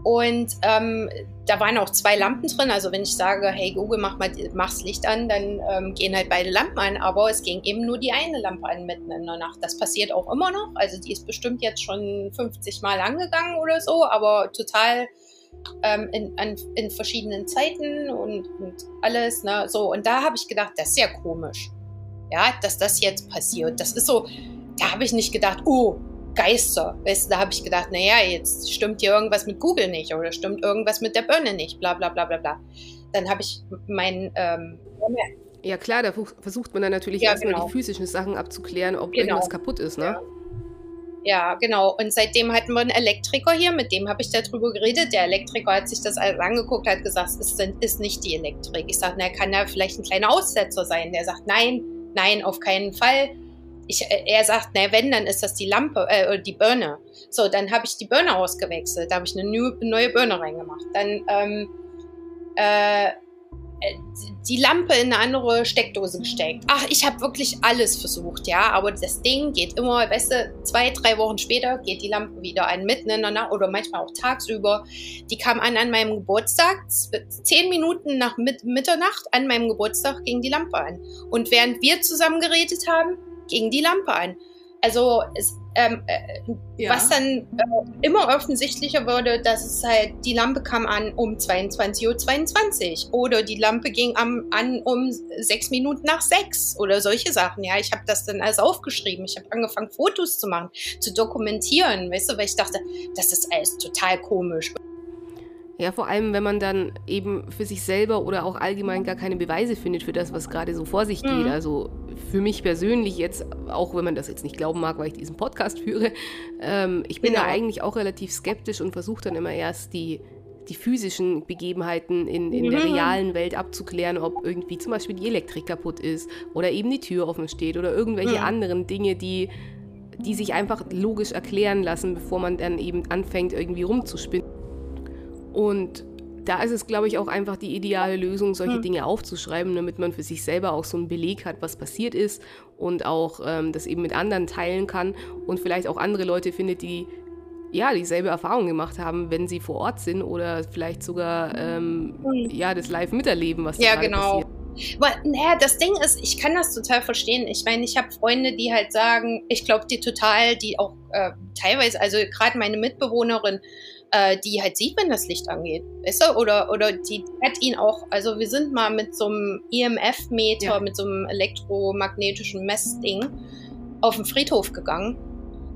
S2: Und ähm, da waren auch zwei Lampen drin. Also wenn ich sage, hey Google, mach mal mach's Licht an, dann ähm, gehen halt beide Lampen an. Aber es ging eben nur die eine Lampe an mitten in der Nacht. Das passiert auch immer noch. Also die ist bestimmt jetzt schon 50 Mal angegangen oder so, aber total ähm, in, an, in verschiedenen Zeiten und, und alles. Ne? So, und da habe ich gedacht, das ist ja komisch. Ja, dass das jetzt passiert. Das ist so, da habe ich nicht gedacht, oh, Geister. Weißt du, da habe ich gedacht, naja, jetzt stimmt hier irgendwas mit Google nicht oder stimmt irgendwas mit der Birne nicht, bla bla bla bla bla. Dann habe ich mein ähm,
S1: ja klar, da versucht man dann natürlich ja, erstmal genau. die physischen Sachen abzuklären, ob genau. irgendwas kaputt ist, ne?
S2: Ja. Ja, genau. Und seitdem hatten wir einen Elektriker hier, mit dem habe ich darüber geredet. Der Elektriker hat sich das alles angeguckt, hat gesagt, es ist, ist nicht die Elektrik. Ich sage, na, kann da vielleicht ein kleiner Aussetzer sein? Der sagt, nein, nein, auf keinen Fall. Ich, äh, er sagt, na, wenn, dann ist das die Lampe, äh, die Birne. So, dann habe ich die Birne ausgewechselt. Da habe ich eine neue Birne reingemacht. Dann, ähm, äh, die Lampe in eine andere Steckdose gesteckt. Ach, ich habe wirklich alles versucht, ja. Aber das Ding geht immer, weißt du, zwei, drei Wochen später geht die Lampe wieder an, mitten in der Nacht oder manchmal auch tagsüber. Die kam an an meinem Geburtstag, zehn Minuten nach Mitternacht an meinem Geburtstag ging die Lampe an. Und während wir zusammen geredet haben, ging die Lampe an. Also es, ähm, äh, ja. was dann äh, immer offensichtlicher wurde, dass es halt, die Lampe kam an um 22.22 Uhr 22, oder die Lampe ging am, an um sechs Minuten nach sechs oder solche Sachen. Ja, ich habe das dann alles aufgeschrieben. Ich habe angefangen, Fotos zu machen, zu dokumentieren, weißt du, weil ich dachte, das ist alles total komisch.
S1: Ja, vor allem, wenn man dann eben für sich selber oder auch allgemein gar keine Beweise findet für das, was gerade so vor sich geht. Mhm. Also für mich persönlich jetzt, auch wenn man das jetzt nicht glauben mag, weil ich diesen Podcast führe, ähm, ich bin genau. da eigentlich auch relativ skeptisch und versuche dann immer erst die, die physischen Begebenheiten in, in mhm. der realen Welt abzuklären, ob irgendwie zum Beispiel die Elektrik kaputt ist oder eben die Tür offen steht oder irgendwelche mhm. anderen Dinge, die, die sich einfach logisch erklären lassen, bevor man dann eben anfängt, irgendwie rumzuspinnen. Und da ist es, glaube ich, auch einfach die ideale Lösung, solche hm. Dinge aufzuschreiben, damit man für sich selber auch so einen Beleg hat, was passiert ist und auch ähm, das eben mit anderen teilen kann und vielleicht auch andere Leute findet, die ja dieselbe Erfahrung gemacht haben, wenn sie vor Ort sind oder vielleicht sogar ähm, hm. ja das live miterleben, was
S2: ja, genau. passiert. Aber, naja, das Ding ist, ich kann das total verstehen. Ich meine, ich habe Freunde, die halt sagen, ich glaube dir total, die auch äh, teilweise, also gerade meine Mitbewohnerin, äh, die halt sieht, wenn das Licht angeht. Weißt du? Oder, oder die hat ihn auch, also wir sind mal mit so einem EMF-Meter, ja. mit so einem elektromagnetischen Messding auf den Friedhof gegangen.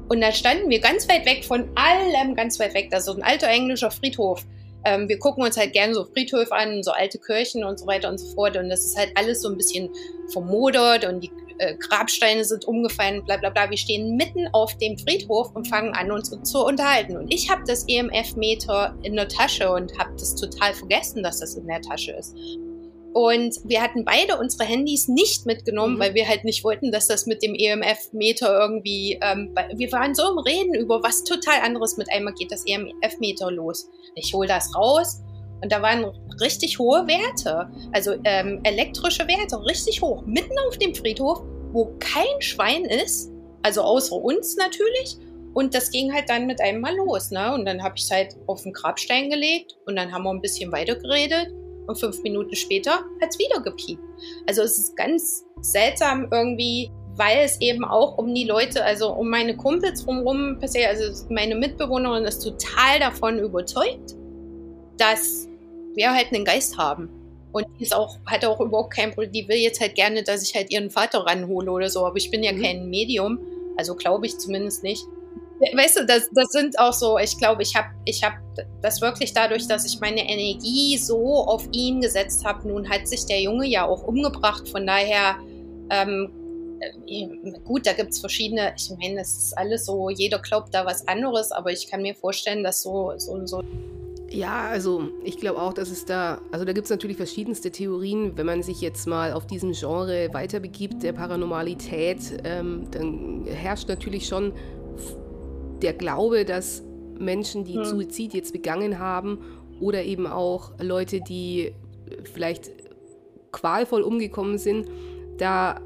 S2: Und da standen wir ganz weit weg von allem, ganz weit weg. Das ist so ein alter englischer Friedhof. Ähm, wir gucken uns halt gerne so Friedhöfe an, so alte Kirchen und so weiter und so fort. Und das ist halt alles so ein bisschen vermodert und die äh, Grabsteine sind umgefallen, bla bla bla. Wir stehen mitten auf dem Friedhof und fangen an, uns zu unterhalten. Und ich habe das EMF-Meter in der Tasche und habe das total vergessen, dass das in der Tasche ist. Und wir hatten beide unsere Handys nicht mitgenommen, mhm. weil wir halt nicht wollten, dass das mit dem EMF-Meter irgendwie. Ähm, wir waren so im Reden über was total anderes. Mit einmal geht das EMF-Meter los. Ich hole das raus und da waren richtig hohe Werte, also ähm, elektrische Werte, richtig hoch, mitten auf dem Friedhof, wo kein Schwein ist, also außer uns natürlich. Und das ging halt dann mit einem mal los. Ne? Und dann habe ich es halt auf den Grabstein gelegt und dann haben wir ein bisschen weiter geredet. Und fünf Minuten später hat es wieder gepiept. Also es ist ganz seltsam irgendwie, weil es eben auch um die Leute, also um meine Kumpels drumherum passiert. Also meine Mitbewohnerin ist total davon überzeugt, dass wir halt einen Geist haben. Und die ist auch, hat auch überhaupt kein Problem. Die will jetzt halt gerne, dass ich halt ihren Vater ranhole oder so. Aber ich bin ja mhm. kein Medium. Also glaube ich zumindest nicht. Weißt du, das, das sind auch so, ich glaube, ich habe ich hab das wirklich dadurch, dass ich meine Energie so auf ihn gesetzt habe. Nun hat sich der Junge ja auch umgebracht. Von daher, ähm, äh, gut, da gibt es verschiedene, ich meine, das ist alles so, jeder glaubt da was anderes, aber ich kann mir vorstellen, dass so, so, so
S1: ja, also ich glaube auch, dass es da, also da gibt es natürlich verschiedenste Theorien. Wenn man sich jetzt mal auf diesem Genre weiterbegibt, der Paranormalität, ähm, dann herrscht natürlich schon der Glaube, dass Menschen, die hm. Suizid jetzt begangen haben oder eben auch Leute, die vielleicht qualvoll umgekommen sind, da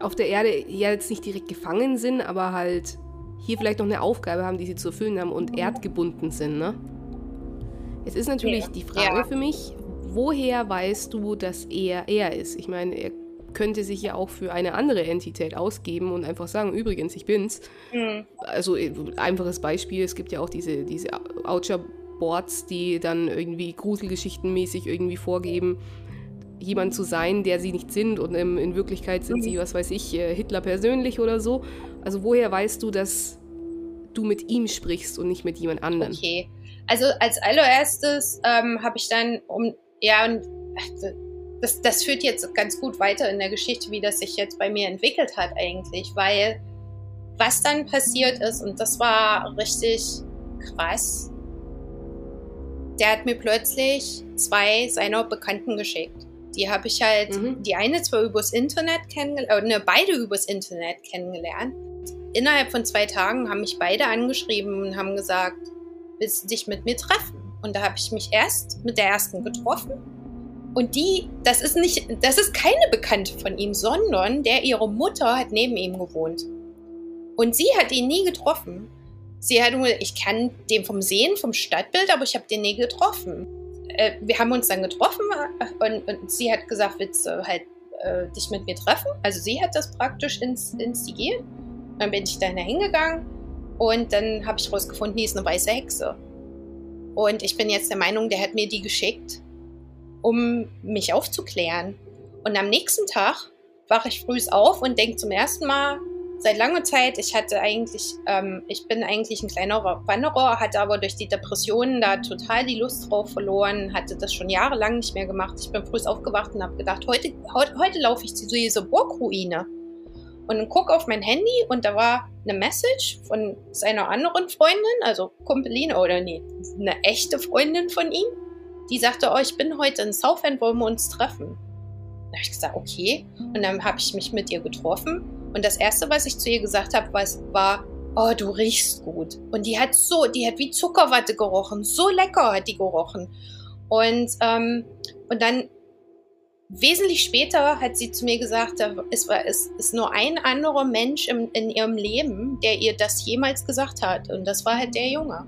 S1: auf der Erde ja jetzt nicht direkt gefangen sind, aber halt hier vielleicht noch eine Aufgabe haben, die sie zu erfüllen haben und erdgebunden sind, ne? Es ist natürlich ja. die Frage ja. für mich, woher weißt du, dass er er ist? Ich meine, er könnte sich ja auch für eine andere Entität ausgeben und einfach sagen, übrigens, ich bin's. Mhm. Also äh, einfaches Beispiel, es gibt ja auch diese, diese Oucher-Boards, die dann irgendwie Gruselgeschichtenmäßig irgendwie vorgeben, jemand zu sein, der sie nicht sind und in, in Wirklichkeit sind mhm. sie, was weiß ich, äh, Hitler persönlich oder so. Also woher weißt du, dass du mit ihm sprichst und nicht mit jemand anderem?
S2: Okay. Also als allererstes ähm, habe ich dann um, ja, und das, das führt jetzt ganz gut weiter in der Geschichte, wie das sich jetzt bei mir entwickelt hat eigentlich, weil was dann passiert ist, und das war richtig krass, der hat mir plötzlich zwei seiner Bekannten geschickt. Die habe ich halt, mhm. die eine zwar übers Internet kennengelernt, äh, ne, beide übers Internet kennengelernt. Innerhalb von zwei Tagen haben mich beide angeschrieben und haben gesagt, willst du dich mit mir treffen? Und da habe ich mich erst mit der ersten getroffen. Und die, das ist nicht, das ist keine Bekannte von ihm, sondern der ihre Mutter hat neben ihm gewohnt. Und sie hat ihn nie getroffen. Sie hat nur, ich kann den vom Sehen, vom Stadtbild, aber ich habe den nie getroffen. Äh, wir haben uns dann getroffen äh, und, und, sie hat gesagt, willst du halt äh, dich mit mir treffen? Also sie hat das praktisch ins, instigiert. Dann bin ich da hingegangen und dann habe ich herausgefunden, die ist eine weiße Hexe. Und ich bin jetzt der Meinung, der hat mir die geschickt, um mich aufzuklären. Und am nächsten Tag wache ich früh auf und denke zum ersten Mal seit langer Zeit, ich hatte eigentlich, ähm, ich bin eigentlich ein kleiner Wanderer, hatte aber durch die Depressionen da total die Lust drauf verloren, hatte das schon jahrelang nicht mehr gemacht. Ich bin früh aufgewacht und habe gedacht, heute, heute, heute laufe ich zu dieser Burgruine und gucke auf mein Handy und da war eine Message von seiner anderen Freundin, also Kumpeline oder nee, eine echte Freundin von ihm, die sagte, oh, ich bin heute in Southend, wollen wir uns treffen? Da habe ich gesagt, okay. Und dann habe ich mich mit ihr getroffen und das erste, was ich zu ihr gesagt habe, war, oh, du riechst gut. Und die hat so, die hat wie Zuckerwatte gerochen, so lecker hat die gerochen. Und, ähm, und dann Wesentlich später hat sie zu mir gesagt, es, war, es ist nur ein anderer Mensch im, in ihrem Leben, der ihr das jemals gesagt hat. Und das war halt der Junge.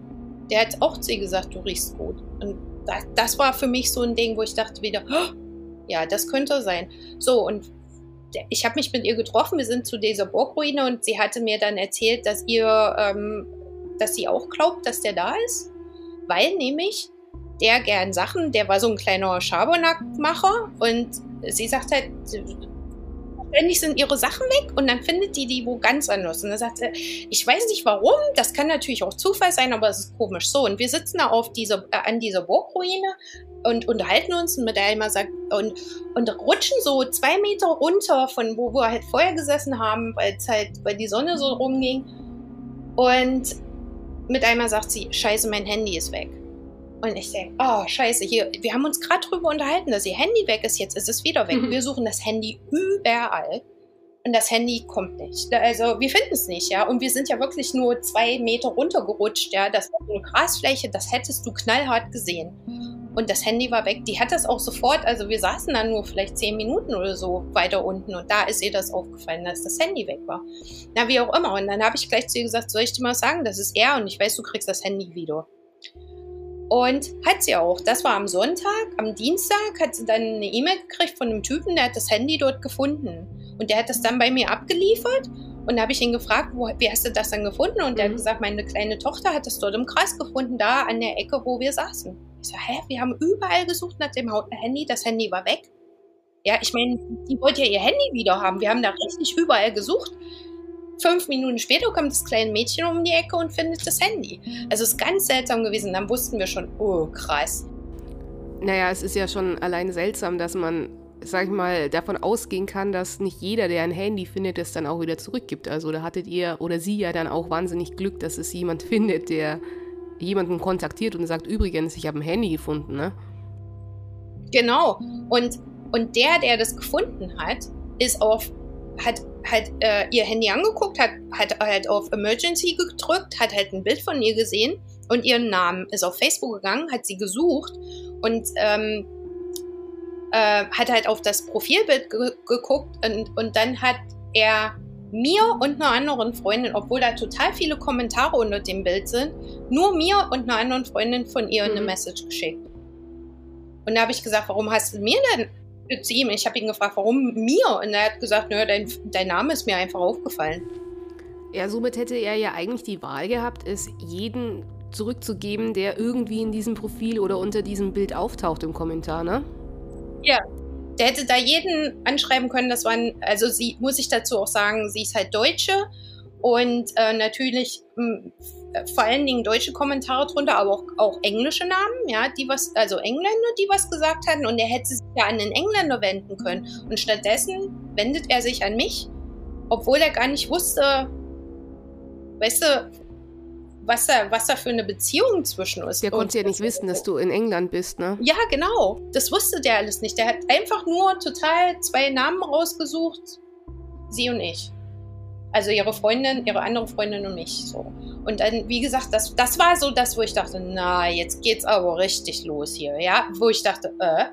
S2: Der hat auch zu ihr gesagt, du riechst gut. Und das, das war für mich so ein Ding, wo ich dachte wieder, oh, ja, das könnte sein. So, und ich habe mich mit ihr getroffen, wir sind zu dieser Burgruine und sie hatte mir dann erzählt, dass ihr, ähm, dass sie auch glaubt, dass der da ist. Weil nämlich der gern Sachen, der war so ein kleiner Schabernackmacher und sie sagt halt, ständig sind ihre Sachen weg und dann findet die die wo ganz anders. Und dann sagt sie, ich weiß nicht warum, das kann natürlich auch Zufall sein, aber es ist komisch. So, und wir sitzen da auf dieser, äh, an dieser Burgruine und unterhalten uns und mit Elmar sagt, und, und rutschen so zwei Meter runter von wo wir halt vorher gesessen haben, weil es halt, weil die Sonne so rumging. Und mit einmal sagt sie, scheiße, mein Handy ist weg. Und ich denke, oh, scheiße, hier, wir haben uns gerade drüber unterhalten, dass ihr Handy weg ist, jetzt ist es wieder weg. Mhm. Wir suchen das Handy überall und das Handy kommt nicht. Also wir finden es nicht, ja. Und wir sind ja wirklich nur zwei Meter runtergerutscht, ja. Das war eine Grasfläche, das hättest du knallhart gesehen. Und das Handy war weg. Die hat das auch sofort, also wir saßen dann nur vielleicht zehn Minuten oder so weiter unten und da ist ihr das aufgefallen, dass das Handy weg war. Na, wie auch immer. Und dann habe ich gleich zu ihr gesagt, soll ich dir mal sagen, das ist er und ich weiß, du kriegst das Handy wieder. Und hat sie auch. Das war am Sonntag. Am Dienstag hat sie dann eine E-Mail gekriegt von einem Typen, der hat das Handy dort gefunden. Und der hat das dann bei mir abgeliefert. Und da habe ich ihn gefragt, wo, wie hast du das dann gefunden? Und mhm. der hat mhm. gesagt, meine kleine Tochter hat das dort im Kreis gefunden, da an der Ecke, wo wir saßen. Ich so, hä, wir haben überall gesucht nach dem Handy, das Handy war weg. Ja, ich meine, die wollte ja ihr Handy wieder haben. Wir haben da richtig überall gesucht. Fünf Minuten später kommt das kleine Mädchen um die Ecke und findet das Handy. Also es ist ganz seltsam gewesen. Dann wussten wir schon, oh krass.
S1: Naja, es ist ja schon allein seltsam, dass man, sag ich mal, davon ausgehen kann, dass nicht jeder, der ein Handy findet, es dann auch wieder zurückgibt. Also da hattet ihr oder sie ja dann auch wahnsinnig Glück, dass es jemand findet, der jemanden kontaktiert und sagt, übrigens, ich habe ein Handy gefunden, ne?
S2: Genau. Und, und der, der das gefunden hat, ist auf hat halt äh, ihr Handy angeguckt, hat, hat halt auf Emergency gedrückt, hat halt ein Bild von ihr gesehen und ihren Namen, ist auf Facebook gegangen, hat sie gesucht und ähm, äh, hat halt auf das Profilbild ge geguckt und, und dann hat er mir und einer anderen Freundin, obwohl da total viele Kommentare unter dem Bild sind, nur mir und einer anderen Freundin von ihr mhm. eine Message geschickt. Und da habe ich gesagt, warum hast du mir denn zu ihm. Ich habe ihn gefragt, warum mir? Und er hat gesagt, naja, dein, dein Name ist mir einfach aufgefallen.
S1: Ja, somit hätte er ja eigentlich die Wahl gehabt, es jeden zurückzugeben, der irgendwie in diesem Profil oder unter diesem Bild auftaucht im Kommentar, ne?
S2: Ja, der hätte da jeden anschreiben können. Das waren, also sie, muss ich dazu auch sagen, sie ist halt Deutsche und äh, natürlich hm, vor allen Dingen deutsche Kommentare drunter, aber auch, auch englische Namen, ja, die was, also Engländer, die was gesagt hatten und er hätte sich ja an den Engländer wenden können. Und stattdessen wendet er sich an mich, obwohl er gar nicht wusste, weißt du, was da, was da für eine Beziehung zwischen uns ist.
S1: Der konnte ja nicht wissen, dass du in England bist, ne?
S2: Ja, genau. Das wusste der alles nicht. Der hat einfach nur total zwei Namen rausgesucht, sie und ich. Also ihre Freundin, ihre andere Freundin und mich. So. Und dann, wie gesagt, das, das war so das, wo ich dachte, na, jetzt geht's aber richtig los hier, ja. Wo ich dachte, äh,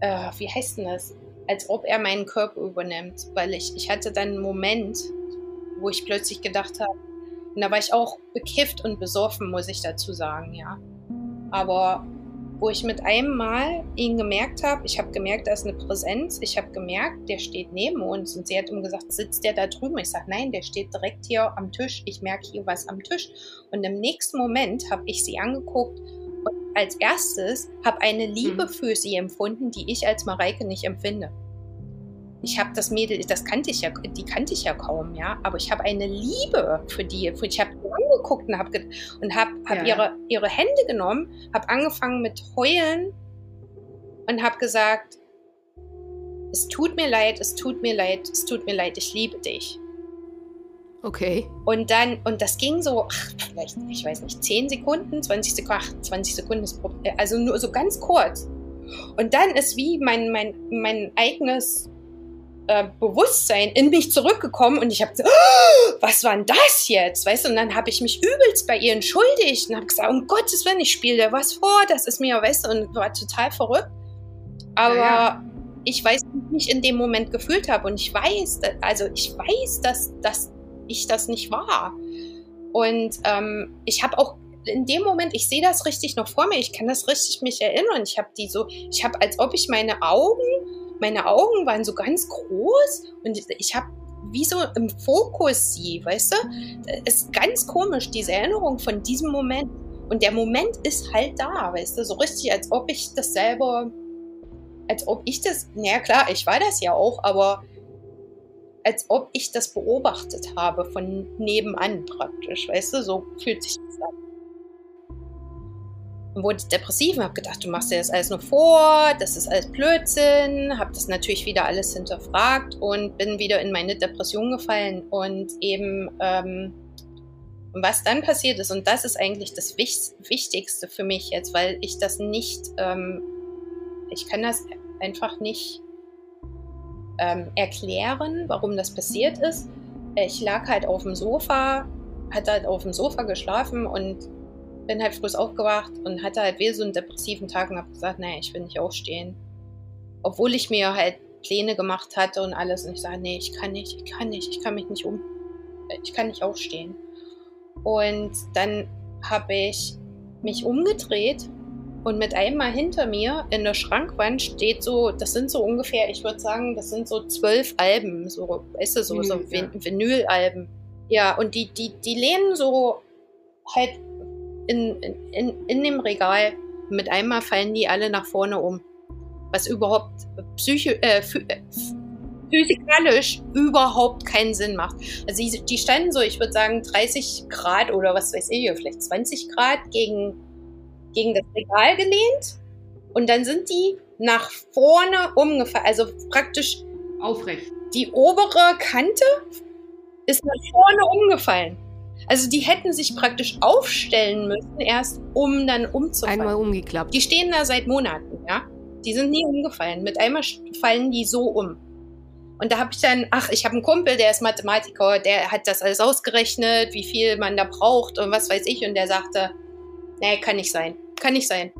S2: äh wie heißt denn das? Als ob er meinen Körper übernimmt. Weil ich, ich hatte dann einen Moment, wo ich plötzlich gedacht habe, und da war ich auch bekifft und besoffen, muss ich dazu sagen, ja. Aber wo ich mit einem Mal ihn gemerkt habe, ich habe gemerkt, da ist eine Präsenz, ich habe gemerkt, der steht neben uns und sie hat ihm gesagt, sitzt der da drüben? Ich sage, nein, der steht direkt hier am Tisch, ich merke hier was am Tisch. Und im nächsten Moment habe ich sie angeguckt und als erstes habe eine Liebe hm. für sie empfunden, die ich als Mareike nicht empfinde ich habe das Mädel, das kannte ich ja, die kannte ich ja kaum, ja, aber ich habe eine Liebe für die, für, ich habe angeguckt und habe und hab, hab ja. ihre, ihre Hände genommen, habe angefangen mit heulen und habe gesagt, es tut mir leid, es tut mir leid, es tut mir leid, ich liebe dich.
S1: Okay.
S2: Und dann, und das ging so, ach, vielleicht, ich weiß nicht, 10 Sekunden, 20 Sekunden, ach, 20 Sekunden ist, also nur so ganz kurz. Und dann ist wie mein, mein, mein eigenes äh, Bewusstsein in mich zurückgekommen und ich habe gesagt, oh, was war denn das jetzt? Weißt du, und dann habe ich mich übelst bei ihr entschuldigt und habe gesagt, um Gottes Willen, ich spiele dir was vor, das ist mir, weißt du, und war total verrückt. Aber ja, ja. ich weiß, wie ich in dem Moment gefühlt habe und ich weiß, also ich weiß, dass, dass ich das nicht war. Und ähm, ich habe auch in dem Moment, ich sehe das richtig noch vor mir, ich kann das richtig mich erinnern. Ich habe die so, ich habe, als ob ich meine Augen meine Augen waren so ganz groß und ich habe wie so im Fokus sie, weißt du? Es ist ganz komisch, diese Erinnerung von diesem Moment. Und der Moment ist halt da, weißt du? So richtig, als ob ich das selber, als ob ich das, naja klar, ich war das ja auch, aber als ob ich das beobachtet habe von nebenan praktisch, weißt du? So fühlt sich das an und wurde depressiv und habe gedacht, du machst dir das alles nur vor, das ist alles Blödsinn, habe das natürlich wieder alles hinterfragt und bin wieder in meine Depression gefallen und eben ähm, was dann passiert ist und das ist eigentlich das Wichtigste für mich jetzt, weil ich das nicht, ähm, ich kann das einfach nicht ähm, erklären, warum das passiert ist. Ich lag halt auf dem Sofa, hatte halt auf dem Sofa geschlafen und bin halt früh aufgewacht und hatte halt wieder so einen depressiven Tag und habe gesagt, naja, ich will nicht aufstehen. Obwohl ich mir halt Pläne gemacht hatte und alles und ich sage, nee, ich kann nicht, ich kann nicht, ich kann mich nicht um, ich kann nicht aufstehen. Und dann habe ich mich umgedreht und mit einmal hinter mir in der Schrankwand steht so, das sind so ungefähr, ich würde sagen, das sind so zwölf Alben, so, weißt du, so, Vinyl, so Vin ja. Vinylalben. Ja, und die, die, die lehnen so halt in, in, in dem Regal. Mit einmal fallen die alle nach vorne um. Was überhaupt psycho, äh, äh physikalisch überhaupt keinen Sinn macht. Also die, die standen so, ich würde sagen, 30 Grad oder was weiß ich, vielleicht 20 Grad gegen gegen das Regal gelehnt und dann sind die nach vorne umgefallen. Also praktisch
S1: aufrecht.
S2: Die obere Kante ist nach vorne umgefallen. Also die hätten sich praktisch aufstellen müssen, erst um dann umzufallen.
S1: Einmal umgeklappt.
S2: Die stehen da seit Monaten, ja. Die sind nie umgefallen. Mit einmal fallen die so um. Und da habe ich dann, ach, ich habe einen Kumpel, der ist Mathematiker, der hat das alles ausgerechnet, wie viel man da braucht und was weiß ich. Und der sagte, nee, kann nicht sein. Kann nicht sein.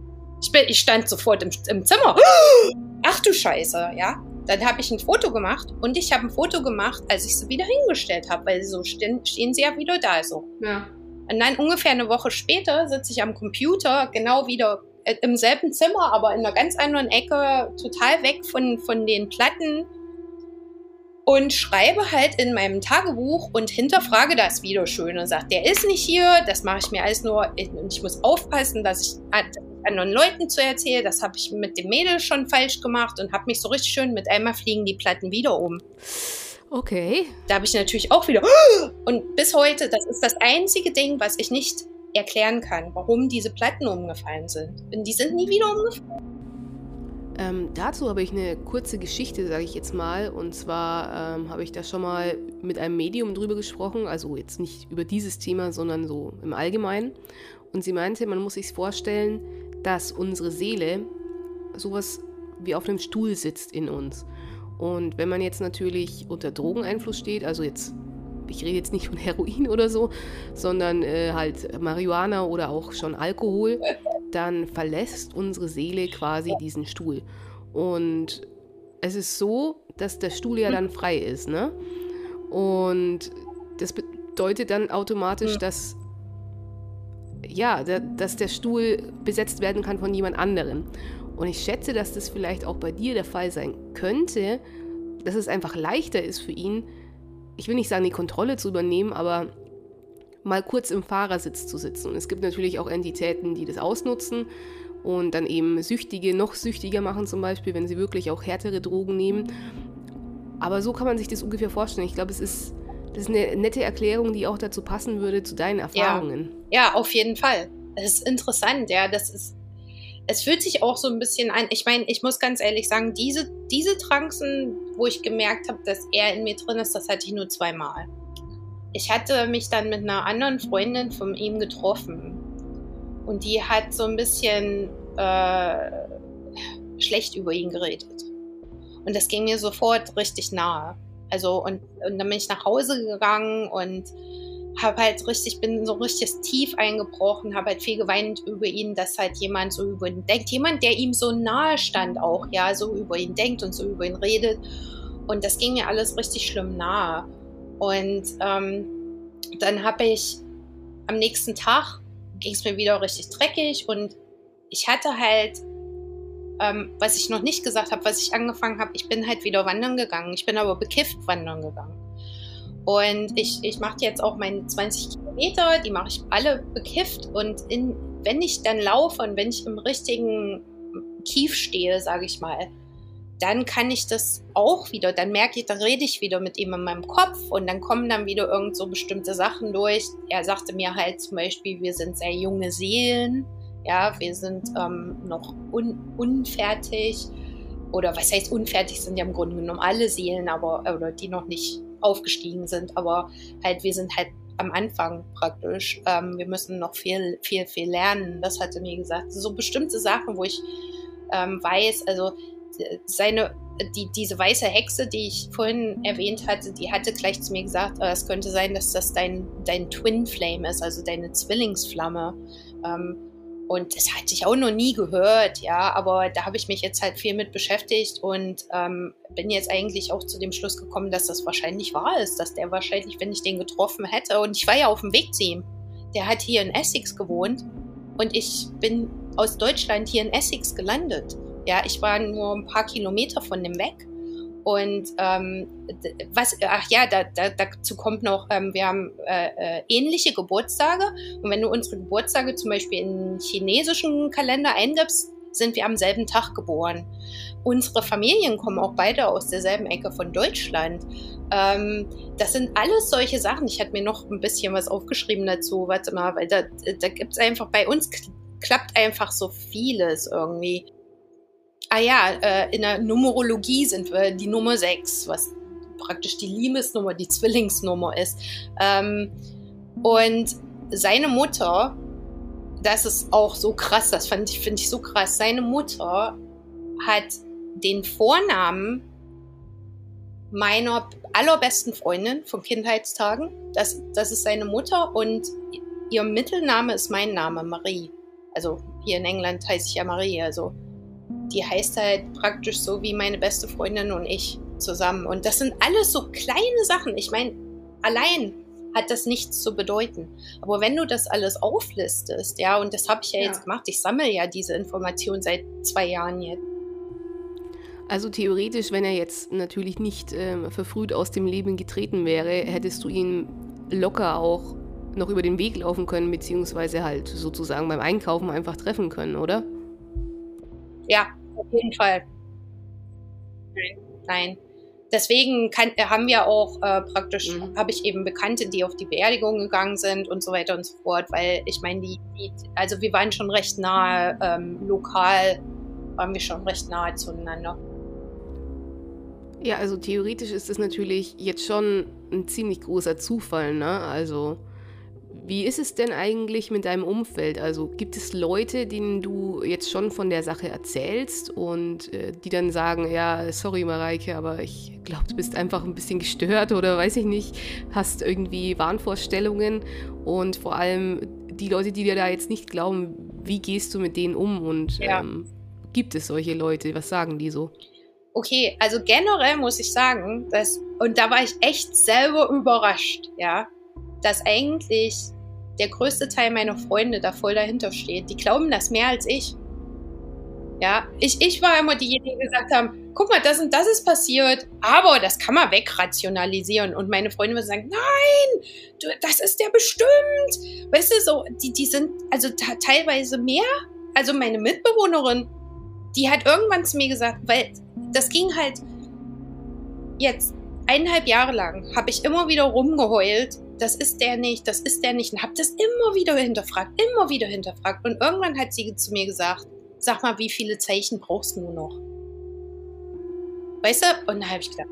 S2: Ich, bin, ich stand sofort im, im Zimmer. Ach du Scheiße, ja. Dann habe ich ein Foto gemacht und ich habe ein Foto gemacht, als ich sie wieder hingestellt habe, weil so stehen, stehen sie ja wieder da so. Ja. Und dann ungefähr eine Woche später sitze ich am Computer, genau wieder äh, im selben Zimmer, aber in einer ganz anderen Ecke, total weg von, von den Platten und schreibe halt in meinem Tagebuch und hinterfrage das wieder schön und sage, der ist nicht hier, das mache ich mir alles nur, und ich muss aufpassen, dass ich anderen Leuten zu erzählen, das habe ich mit dem Mädel schon falsch gemacht und habe mich so richtig schön, mit einmal fliegen die Platten wieder um.
S1: Okay.
S2: Da habe ich natürlich auch wieder, und bis heute, das ist das einzige Ding, was ich nicht erklären kann, warum diese Platten umgefallen sind. Und die sind nie wieder umgefallen.
S1: Ähm, dazu habe ich eine kurze Geschichte, sage ich jetzt mal. Und zwar ähm, habe ich da schon mal mit einem Medium drüber gesprochen, also jetzt nicht über dieses Thema, sondern so im Allgemeinen. Und sie meinte, man muss sich vorstellen, dass unsere Seele sowas wie auf einem Stuhl sitzt in uns. Und wenn man jetzt natürlich unter Drogeneinfluss steht, also jetzt ich rede jetzt nicht von Heroin oder so, sondern äh, halt Marihuana oder auch schon Alkohol, dann verlässt unsere Seele quasi diesen Stuhl. Und es ist so, dass der Stuhl ja dann frei ist, ne? Und das bedeutet dann automatisch, dass ja, dass der Stuhl besetzt werden kann von jemand anderem. Und ich schätze, dass das vielleicht auch bei dir der Fall sein könnte, dass es einfach leichter ist für ihn, ich will nicht sagen, die Kontrolle zu übernehmen, aber mal kurz im Fahrersitz zu sitzen. Und es gibt natürlich auch Entitäten, die das ausnutzen und dann eben Süchtige noch süchtiger machen, zum Beispiel, wenn sie wirklich auch härtere Drogen nehmen. Aber so kann man sich das ungefähr vorstellen. Ich glaube, es ist, das ist eine nette Erklärung, die auch dazu passen würde, zu deinen Erfahrungen.
S2: Ja, ja auf jeden Fall. Das ist interessant, ja. Das ist, es fühlt sich auch so ein bisschen an. Ich meine, ich muss ganz ehrlich sagen, diese, diese Trancen, wo ich gemerkt habe, dass er in mir drin ist, das hatte ich nur zweimal. Ich hatte mich dann mit einer anderen Freundin von ihm getroffen. Und die hat so ein bisschen äh, schlecht über ihn geredet. Und das ging mir sofort richtig nahe. Also, und, und dann bin ich nach Hause gegangen und habe halt richtig, bin so richtig tief eingebrochen, habe halt viel geweint über ihn, dass halt jemand so über ihn denkt. Jemand, der ihm so nahe stand auch, ja, so über ihn denkt und so über ihn redet. Und das ging mir alles richtig schlimm nahe. Und ähm, dann habe ich am nächsten Tag ging es mir wieder richtig dreckig und ich hatte halt, ähm, was ich noch nicht gesagt habe, was ich angefangen habe, ich bin halt wieder wandern gegangen. Ich bin aber bekifft wandern gegangen. Und ich, ich mache jetzt auch meine 20 Kilometer, die mache ich alle bekifft. Und in, wenn ich dann laufe und wenn ich im richtigen Kief stehe, sage ich mal, dann kann ich das auch wieder, dann merke ich, da rede ich wieder mit ihm in meinem Kopf und dann kommen dann wieder irgend so bestimmte Sachen durch. Er sagte mir halt zum Beispiel, wir sind sehr junge Seelen, ja, wir sind ähm, noch un unfertig oder was heißt unfertig sind ja im Grunde genommen alle Seelen, aber oder die noch nicht aufgestiegen sind, aber halt wir sind halt am Anfang praktisch. Ähm, wir müssen noch viel, viel, viel lernen. Das hatte mir gesagt. So bestimmte Sachen, wo ich ähm, weiß, also seine, die, diese weiße Hexe, die ich vorhin erwähnt hatte, die hatte gleich zu mir gesagt, äh, es könnte sein, dass das dein, dein Twin Flame ist, also deine Zwillingsflamme. Ähm, und das hatte ich auch noch nie gehört, ja, aber da habe ich mich jetzt halt viel mit beschäftigt und ähm, bin jetzt eigentlich auch zu dem Schluss gekommen, dass das wahrscheinlich wahr ist, dass der wahrscheinlich, wenn ich den getroffen hätte, und ich war ja auf dem Weg zu ihm, der hat hier in Essex gewohnt und ich bin aus Deutschland hier in Essex gelandet. Ja, ich war nur ein paar Kilometer von dem weg. Und ähm, was, ach ja, da, da, dazu kommt noch, ähm, wir haben äh, äh, ähnliche Geburtstage. Und wenn du unsere Geburtstage zum Beispiel in chinesischen Kalender eingibst, sind wir am selben Tag geboren. Unsere Familien kommen auch beide aus derselben Ecke von Deutschland. Ähm, das sind alles solche Sachen. Ich hatte mir noch ein bisschen was aufgeschrieben dazu. Warte mal, weil da, da gibt es einfach, bei uns klappt einfach so vieles irgendwie. Ah ja, äh, in der Numerologie sind wir die Nummer 6, was praktisch die Liebesnummer, die Zwillingsnummer ist. Ähm, und seine Mutter das ist auch so krass, das finde ich, so krass. Seine Mutter hat den Vornamen meiner allerbesten Freundin von Kindheitstagen. Das, das ist seine Mutter und ihr Mittelname ist mein Name, Marie. Also hier in England heiße ich ja Marie. Also die heißt halt praktisch so wie meine beste Freundin und ich zusammen. Und das sind alles so kleine Sachen. Ich meine, allein hat das nichts zu bedeuten. Aber wenn du das alles auflistest, ja, und das habe ich ja, ja, jetzt gemacht, ich sammle ja diese Information seit zwei Jahren jetzt.
S1: Also theoretisch, wenn er jetzt natürlich nicht ähm, verfrüht aus dem Leben getreten wäre, hättest du ihn locker auch noch über den Weg laufen können, beziehungsweise halt sozusagen beim Einkaufen einfach treffen können, oder?
S2: Ja, auf jeden Fall. Nein, nein deswegen kann, äh, haben wir auch äh, praktisch, mhm. habe ich eben Bekannte, die auf die Beerdigung gegangen sind und so weiter und so fort, weil ich meine, die, die, also wir waren schon recht nahe, ähm, lokal waren wir schon recht nahe zueinander.
S1: Ja, also theoretisch ist es natürlich jetzt schon ein ziemlich großer Zufall, ne? Also wie ist es denn eigentlich mit deinem Umfeld? Also gibt es Leute, denen du jetzt schon von der Sache erzählst und äh, die dann sagen, ja, sorry Mareike, aber ich glaube, du bist einfach ein bisschen gestört oder weiß ich nicht, hast irgendwie Wahnvorstellungen und vor allem die Leute, die dir da jetzt nicht glauben, wie gehst du mit denen um und ja. ähm, gibt es solche Leute? Was sagen die so?
S2: Okay, also generell muss ich sagen, dass, und da war ich echt selber überrascht, ja, dass eigentlich der größte Teil meiner Freunde da voll dahinter steht. Die glauben das mehr als ich. Ja, ich, ich war immer diejenige, die gesagt haben, guck mal, das und das ist passiert, aber das kann man wegrationalisieren. Und meine Freunde würden sagen, nein, du, das ist der bestimmt. Weißt du, so, die, die sind also teilweise mehr. Also meine Mitbewohnerin, die hat irgendwann zu mir gesagt, weil das ging halt jetzt eineinhalb Jahre lang, habe ich immer wieder rumgeheult, das ist der nicht, das ist der nicht. Und habe das immer wieder hinterfragt, immer wieder hinterfragt. Und irgendwann hat sie zu mir gesagt, sag mal, wie viele Zeichen brauchst du noch? Weißt du? Und dann habe ich gedacht,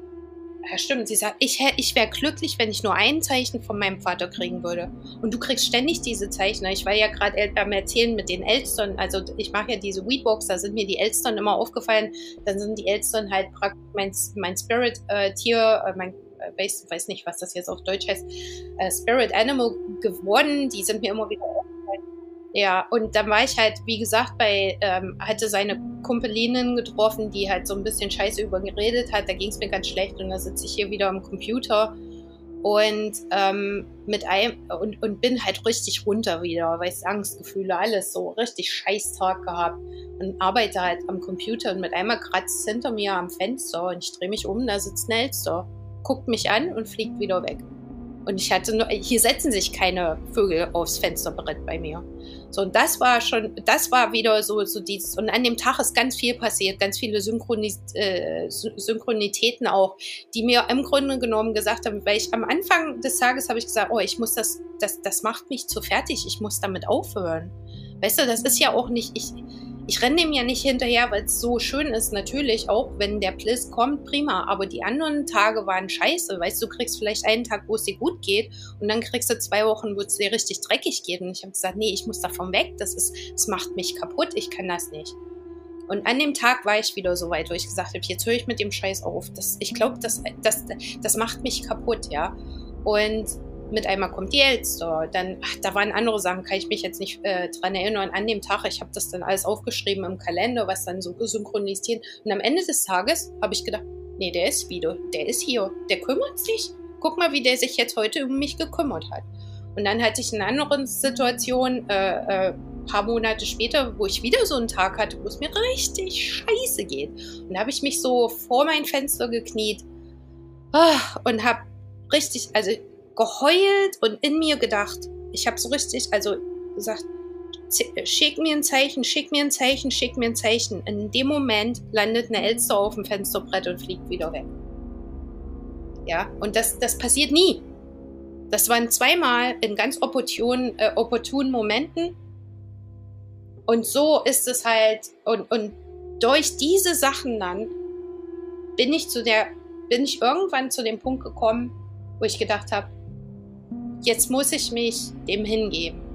S2: ja stimmt. Sie sagt, ich, ich wäre glücklich, wenn ich nur ein Zeichen von meinem Vater kriegen würde. Und du kriegst ständig diese Zeichen. Ich war ja gerade am Erzählen mit den Elstern. Also ich mache ja diese Weedbox, da sind mir die Elstern immer aufgefallen. Dann sind die Elstern halt praktisch mein, mein Spirit-Tier, äh, mein weiß, weiß nicht, was das jetzt auf Deutsch heißt, äh, Spirit Animal geworden. Die sind mir immer wieder aufgefallen. Ja, und dann war ich halt, wie gesagt, bei, ähm, hatte seine Kumpelinen getroffen, die halt so ein bisschen scheiße über geredet hat. Da ging es mir ganz schlecht und da sitze ich hier wieder am Computer und ähm, mit einem und, und bin halt richtig runter wieder, weiß Angstgefühle, alles so richtig scheiß Tag gehabt und arbeite halt am Computer und mit einmal kratzt hinter mir am Fenster und ich drehe mich um, da sitzt Nelster guckt mich an und fliegt wieder weg. Und ich hatte nur, hier setzen sich keine Vögel aufs Fensterbrett bei mir. So, und das war schon, das war wieder so, so dieses, und an dem Tag ist ganz viel passiert, ganz viele Synchronis, äh, Synchronitäten auch, die mir im Grunde genommen gesagt haben, weil ich am Anfang des Tages habe ich gesagt, oh, ich muss das, das, das macht mich zu fertig, ich muss damit aufhören. Weißt du, das ist ja auch nicht, ich, ich renne dem ja nicht hinterher, weil es so schön ist, natürlich, auch wenn der Bliss kommt, prima. Aber die anderen Tage waren scheiße. Weißt du, du kriegst vielleicht einen Tag, wo es dir gut geht und dann kriegst du zwei Wochen, wo es dir richtig dreckig geht. Und ich habe gesagt, nee, ich muss davon weg. Das ist, das macht mich kaputt. Ich kann das nicht. Und an dem Tag war ich wieder so weit, wo ich gesagt habe, jetzt höre ich mit dem Scheiß auf. Das, ich glaube, das, das, das macht mich kaputt, ja. Und mit einmal kommt die Elster. Dann, ach, da waren andere Sachen, kann ich mich jetzt nicht äh, dran erinnern. An dem Tag, ich habe das dann alles aufgeschrieben im Kalender, was dann so synchronisiert. Und am Ende des Tages habe ich gedacht, nee, der ist wieder, der ist hier, der kümmert sich. Guck mal, wie der sich jetzt heute um mich gekümmert hat. Und dann hatte ich in einer anderen Situation, äh, äh, paar Monate später, wo ich wieder so einen Tag hatte, wo es mir richtig scheiße geht. Und da habe ich mich so vor mein Fenster gekniet ah, und habe richtig, also geheult und in mir gedacht, ich habe so richtig, also gesagt, schick mir ein Zeichen, schick mir ein Zeichen, schick mir ein Zeichen. In dem Moment landet eine Elster auf dem Fensterbrett und fliegt wieder weg. Ja, und das, das passiert nie. Das waren zweimal in ganz opportunen, äh, opportunen Momenten. Und so ist es halt, und, und durch diese Sachen dann bin ich zu der, bin ich irgendwann zu dem Punkt gekommen, wo ich gedacht habe, jetzt muss ich mich dem hingeben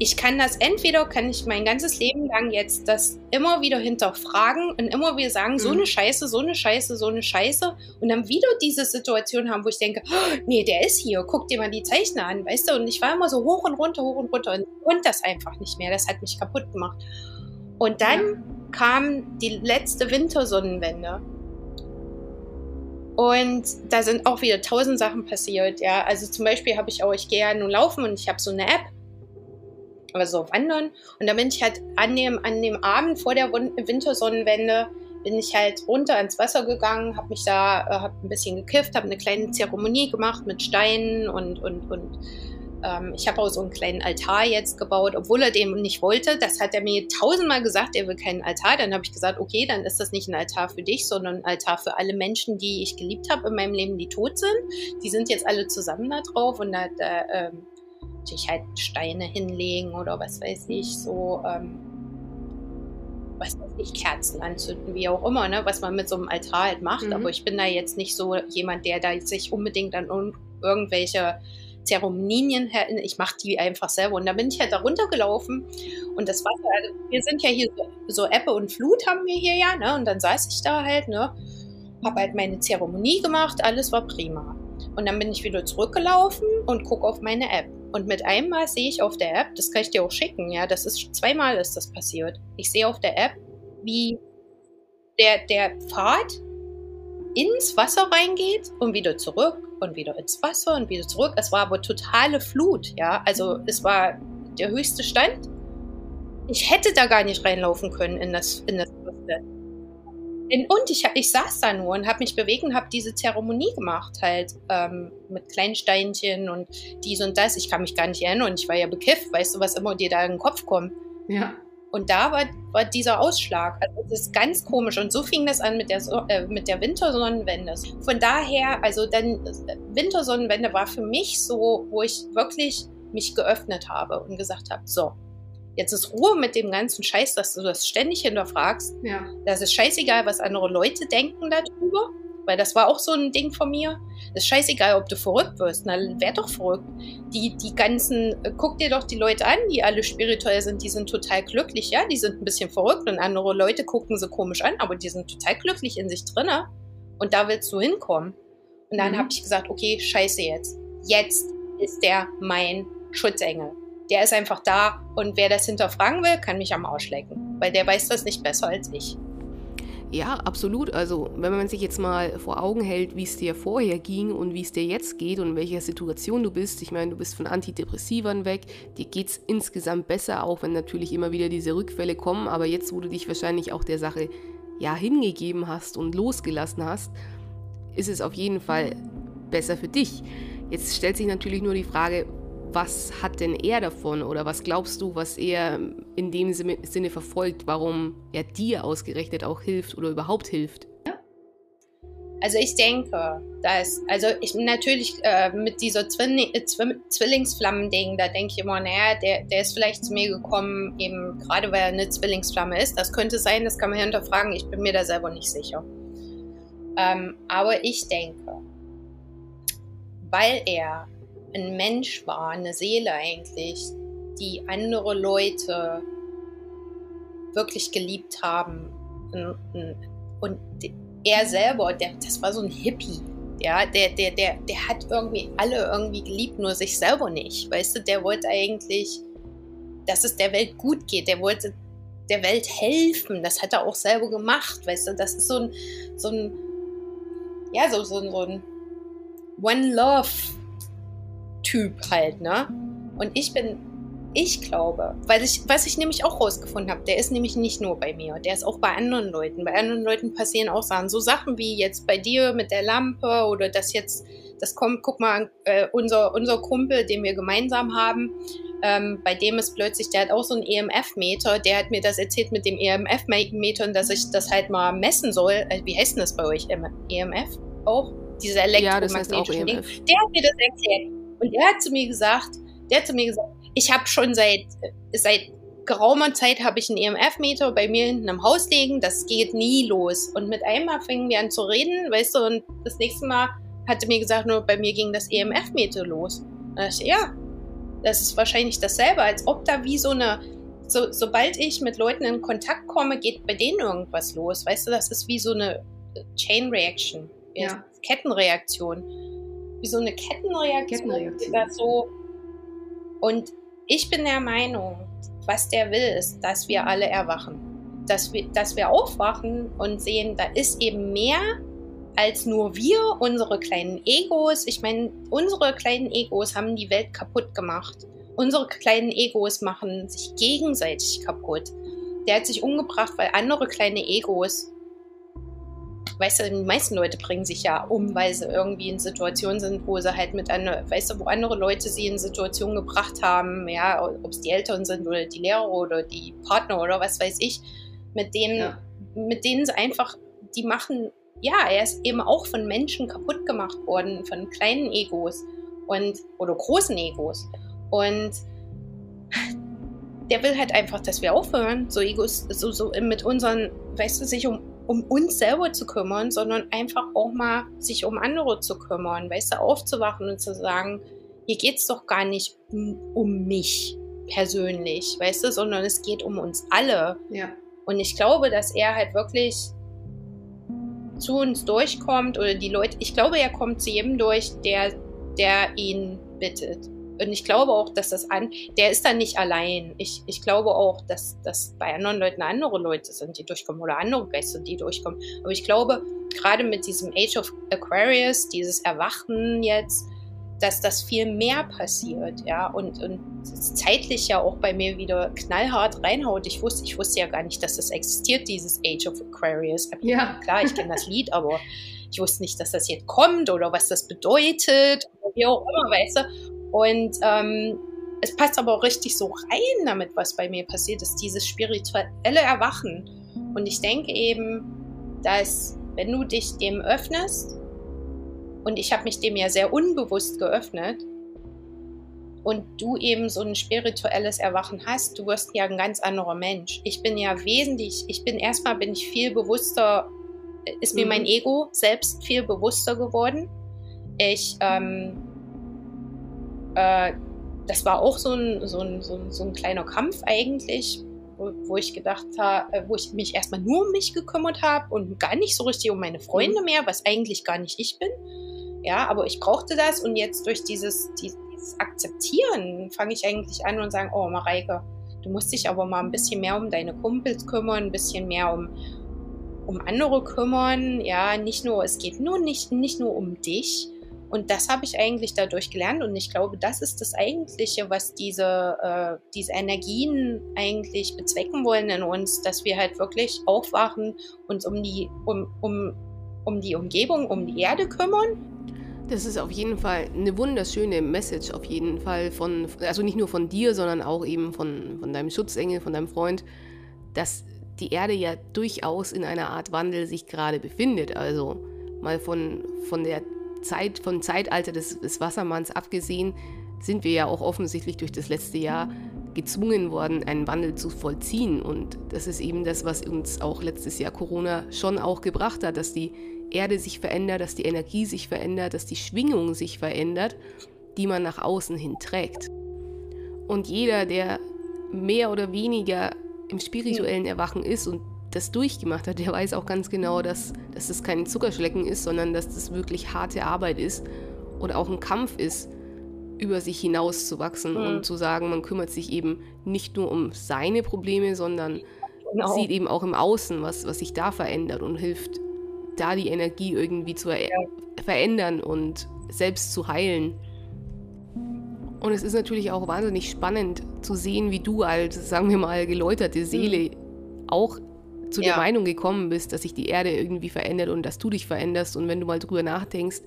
S2: ich kann das entweder, kann ich mein ganzes Leben lang jetzt das immer wieder hinterfragen und immer wieder sagen, mhm. so eine Scheiße, so eine Scheiße, so eine Scheiße und dann wieder diese Situation haben, wo ich denke, oh, nee, der ist hier, guck dir mal die Zeichner an, weißt du, und ich war immer so hoch und runter, hoch und runter und konnte das einfach nicht mehr, das hat mich kaputt gemacht. Und dann ja. kam die letzte Wintersonnenwende. Und da sind auch wieder tausend Sachen passiert, ja. Also zum Beispiel habe ich auch, ich gehe ja nun laufen und ich habe so eine App also wandern. Und da bin ich halt an dem, an dem Abend vor der Wintersonnenwende bin ich halt runter ins Wasser gegangen, habe mich da, äh, habe ein bisschen gekifft, habe eine kleine Zeremonie gemacht mit Steinen und, und, und ähm, ich habe auch so einen kleinen Altar jetzt gebaut, obwohl er den nicht wollte. Das hat er mir tausendmal gesagt, er will keinen Altar. Dann habe ich gesagt, okay, dann ist das nicht ein Altar für dich, sondern ein Altar für alle Menschen, die ich geliebt habe in meinem Leben, die tot sind. Die sind jetzt alle zusammen da drauf und da, da ähm, natürlich halt Steine hinlegen oder was weiß ich, so, ähm, was weiß ich, Kerzen anzünden, wie auch immer, ne, was man mit so einem Altar halt macht. Mhm. Aber ich bin da jetzt nicht so jemand, der da sich unbedingt an irgendwelche Zeremonien, ich mache die einfach selber. Und da bin ich halt da runtergelaufen und das Wasser, also wir sind ja hier so, so Ebbe und Flut haben wir hier ja, ne? Und dann saß ich da halt, ne? Hab halt meine Zeremonie gemacht, alles war prima. Und dann bin ich wieder zurückgelaufen und gucke auf meine App. Und mit einmal sehe ich auf der App, das kann ich dir auch schicken, ja, das ist zweimal ist das passiert. Ich sehe auf der App, wie der, der Pfad ins Wasser reingeht und wieder zurück und wieder ins Wasser und wieder zurück. Es war aber totale Flut, ja. Also es war der höchste Stand. Ich hätte da gar nicht reinlaufen können in das, in das. Und ich, ich saß da nur und habe mich bewegt und habe diese Zeremonie gemacht, halt ähm, mit kleinen Steinchen und dies und das. Ich kann mich gar nicht erinnern. Ich war ja bekifft, weißt du, was immer dir da in den Kopf kommt.
S1: Ja.
S2: Und da war, war dieser Ausschlag. Also das ist ganz komisch. Und so fing das an mit der, äh, mit der Wintersonnenwende. Von daher, also dann Wintersonnenwende war für mich so, wo ich wirklich mich geöffnet habe und gesagt habe, so, Jetzt ist Ruhe mit dem ganzen Scheiß, dass du das ständig hinterfragst.
S1: Ja.
S2: Das ist scheißegal, was andere Leute denken darüber. Weil das war auch so ein Ding von mir. Das ist scheißegal, ob du verrückt wirst. Na, wär doch verrückt. Die, die ganzen, guck dir doch die Leute an, die alle spirituell sind, die sind total glücklich. Ja, die sind ein bisschen verrückt und andere Leute gucken sie komisch an, aber die sind total glücklich in sich drinne. Und da willst du hinkommen. Und dann mhm. habe ich gesagt, okay, scheiße jetzt. Jetzt ist der mein Schutzengel der ist einfach da und wer das hinterfragen will, kann mich am Arsch lecken, weil der weiß das nicht besser als ich.
S1: Ja, absolut. Also, wenn man sich jetzt mal vor Augen hält, wie es dir vorher ging und wie es dir jetzt geht und in welcher Situation du bist. Ich meine, du bist von Antidepressivern weg, dir geht es insgesamt besser, auch wenn natürlich immer wieder diese Rückfälle kommen. Aber jetzt, wo du dich wahrscheinlich auch der Sache ja hingegeben hast und losgelassen hast, ist es auf jeden Fall besser für dich. Jetzt stellt sich natürlich nur die Frage, was hat denn er davon oder was glaubst du, was er in dem Sinne verfolgt, warum er dir ausgerechnet auch hilft oder überhaupt hilft?
S2: Also ich denke, dass, also ich natürlich äh, mit dieser Zwilling, äh, Zwillingsflammen-Ding, da denke ich immer, naja, der, der ist vielleicht zu mir gekommen, eben gerade weil er eine Zwillingsflamme ist. Das könnte sein, das kann man hinterfragen, ich bin mir da selber nicht sicher. Ähm, aber ich denke, weil er ein Mensch war, eine Seele eigentlich, die andere Leute wirklich geliebt haben. Und er selber, der, das war so ein Hippie. Ja, der, der, der, der hat irgendwie alle irgendwie geliebt, nur sich selber nicht. Weißt du, der wollte eigentlich, dass es der Welt gut geht. Der wollte der Welt helfen. Das hat er auch selber gemacht. Weißt du, das ist so ein, so ein, ja, so, so, so ein One Love Typ halt, ne? Und ich bin ich glaube, weil ich, was ich nämlich auch rausgefunden habe, der ist nämlich nicht nur bei mir, der ist auch bei anderen Leuten. Bei anderen Leuten passieren auch Sachen. So Sachen wie jetzt bei dir mit der Lampe oder das jetzt, das kommt, guck mal, äh, unser, unser Kumpel, den wir gemeinsam haben, ähm, bei dem ist plötzlich, der hat auch so einen EMF-Meter, der hat mir das erzählt mit dem EMF-Meter, dass ich das halt mal messen soll. Also, wie heißt denn das bei euch? EMF auch? Diese elektromagnetischen ja, das heißt Der hat mir das erklärt. Und er hat zu mir gesagt, der hat zu mir gesagt, ich habe schon seit, seit geraumer Zeit habe ich einen EMF-Meter bei mir hinten im Haus liegen, das geht nie los. Und mit einmal fingen wir an zu reden, weißt du, und das nächste Mal hatte mir gesagt, nur bei mir ging das EMF-Meter los. Und da dachte ich, ja, das ist wahrscheinlich dasselbe, als ob da wie so eine, so, sobald ich mit Leuten in Kontakt komme, geht bei denen irgendwas los. Weißt du, das ist wie so eine Chain Reaction, ja. Kettenreaktion. Wie so eine Kettenreaktion. Kettenreaktion. So. Und ich bin der Meinung, was der will, ist, dass wir alle erwachen. Dass wir, dass wir aufwachen und sehen, da ist eben mehr als nur wir, unsere kleinen Egos. Ich meine, unsere kleinen Egos haben die Welt kaputt gemacht. Unsere kleinen Egos machen sich gegenseitig kaputt. Der hat sich umgebracht, weil andere kleine Egos, weißt du, die meisten Leute bringen sich ja um, weil sie irgendwie in Situationen sind, wo sie halt mit einer, weißt du, wo andere Leute sie in Situationen gebracht haben, ja, ob es die Eltern sind oder die Lehrer oder die Partner oder was weiß ich, mit denen, ja. mit denen sie einfach, die machen ja, er ist eben auch von Menschen kaputt gemacht worden, von kleinen Egos und oder großen Egos. Und der will halt einfach, dass wir aufhören, so Egos, so, so mit unseren, weißt du, sich um, um uns selber zu kümmern, sondern einfach auch mal sich um andere zu kümmern, weißt du, aufzuwachen und zu sagen, hier geht es doch gar nicht um, um mich persönlich, weißt du, sondern es geht um uns alle. Ja. Und ich glaube, dass er halt wirklich zu uns durchkommt oder die Leute, ich glaube, er kommt zu jedem durch, der, der ihn bittet. Und ich glaube auch, dass das an, der ist dann nicht allein. Ich, ich glaube auch, dass, dass bei anderen Leuten andere Leute sind, die durchkommen oder andere Gäste, die durchkommen. Aber ich glaube, gerade mit diesem Age of Aquarius, dieses Erwachen jetzt, dass das viel mehr passiert, ja, und, und zeitlich ja auch bei mir wieder knallhart reinhaut. Ich wusste, ich wusste ja gar nicht, dass das existiert, dieses Age of Aquarius. Ja. Klar, ich kenne das Lied, aber ich wusste nicht, dass das jetzt kommt oder was das bedeutet oder wie auch immer, weißt du. Und ähm, es passt aber auch richtig so rein damit, was bei mir passiert ist, dieses spirituelle Erwachen. Und ich denke eben, dass wenn du dich dem öffnest, und ich habe mich dem ja sehr unbewusst geöffnet. Und du eben so ein spirituelles Erwachen hast, du wirst ja ein ganz anderer Mensch. Ich bin ja wesentlich, ich bin erstmal bin ich viel bewusster, ist mir mhm. mein Ego selbst viel bewusster geworden. Ich, ähm, äh, das war auch so ein, so, ein, so, ein, so ein kleiner Kampf eigentlich, wo, wo ich gedacht habe, äh, wo ich mich erstmal nur um mich gekümmert habe und gar nicht so richtig um meine Freunde mhm. mehr, was eigentlich gar nicht ich bin. Ja, aber ich brauchte das und jetzt durch dieses, dieses Akzeptieren fange ich eigentlich an und sage, oh Mareike, du musst dich aber mal ein bisschen mehr um deine Kumpels kümmern, ein bisschen mehr um, um andere kümmern. Ja, nicht nur, es geht nur nicht, nicht nur um dich. Und das habe ich eigentlich dadurch gelernt und ich glaube, das ist das Eigentliche, was diese, äh, diese Energien eigentlich bezwecken wollen in uns, dass wir halt wirklich aufwachen, uns um die, um, um, um die Umgebung, um die Erde kümmern
S1: das ist auf jeden Fall eine wunderschöne Message, auf jeden Fall von, also nicht nur von dir, sondern auch eben von, von deinem Schutzengel, von deinem Freund, dass die Erde ja durchaus in einer Art Wandel sich gerade befindet. Also mal von, von der Zeit, vom Zeitalter des, des Wassermanns abgesehen, sind wir ja auch offensichtlich durch das letzte Jahr gezwungen worden, einen Wandel zu vollziehen. Und das ist eben das, was uns auch letztes Jahr Corona schon auch gebracht hat, dass die Erde sich verändert, dass die Energie sich verändert, dass die Schwingung sich verändert, die man nach außen hin trägt. Und jeder, der mehr oder weniger im spirituellen Erwachen ist und das durchgemacht hat, der weiß auch ganz genau, dass, dass das kein Zuckerschlecken ist, sondern dass das wirklich harte Arbeit ist oder auch ein Kampf ist, über sich hinaus zu wachsen mhm. und zu sagen, man kümmert sich eben nicht nur um seine Probleme, sondern genau. sieht eben auch im Außen, was, was sich da verändert und hilft da die Energie irgendwie zu ja. verändern und selbst zu heilen. Und es ist natürlich auch wahnsinnig spannend zu sehen, wie du als, sagen wir mal, geläuterte Seele mhm. auch zu ja. der Meinung gekommen bist, dass sich die Erde irgendwie verändert und dass du dich veränderst. Und wenn du mal drüber nachdenkst,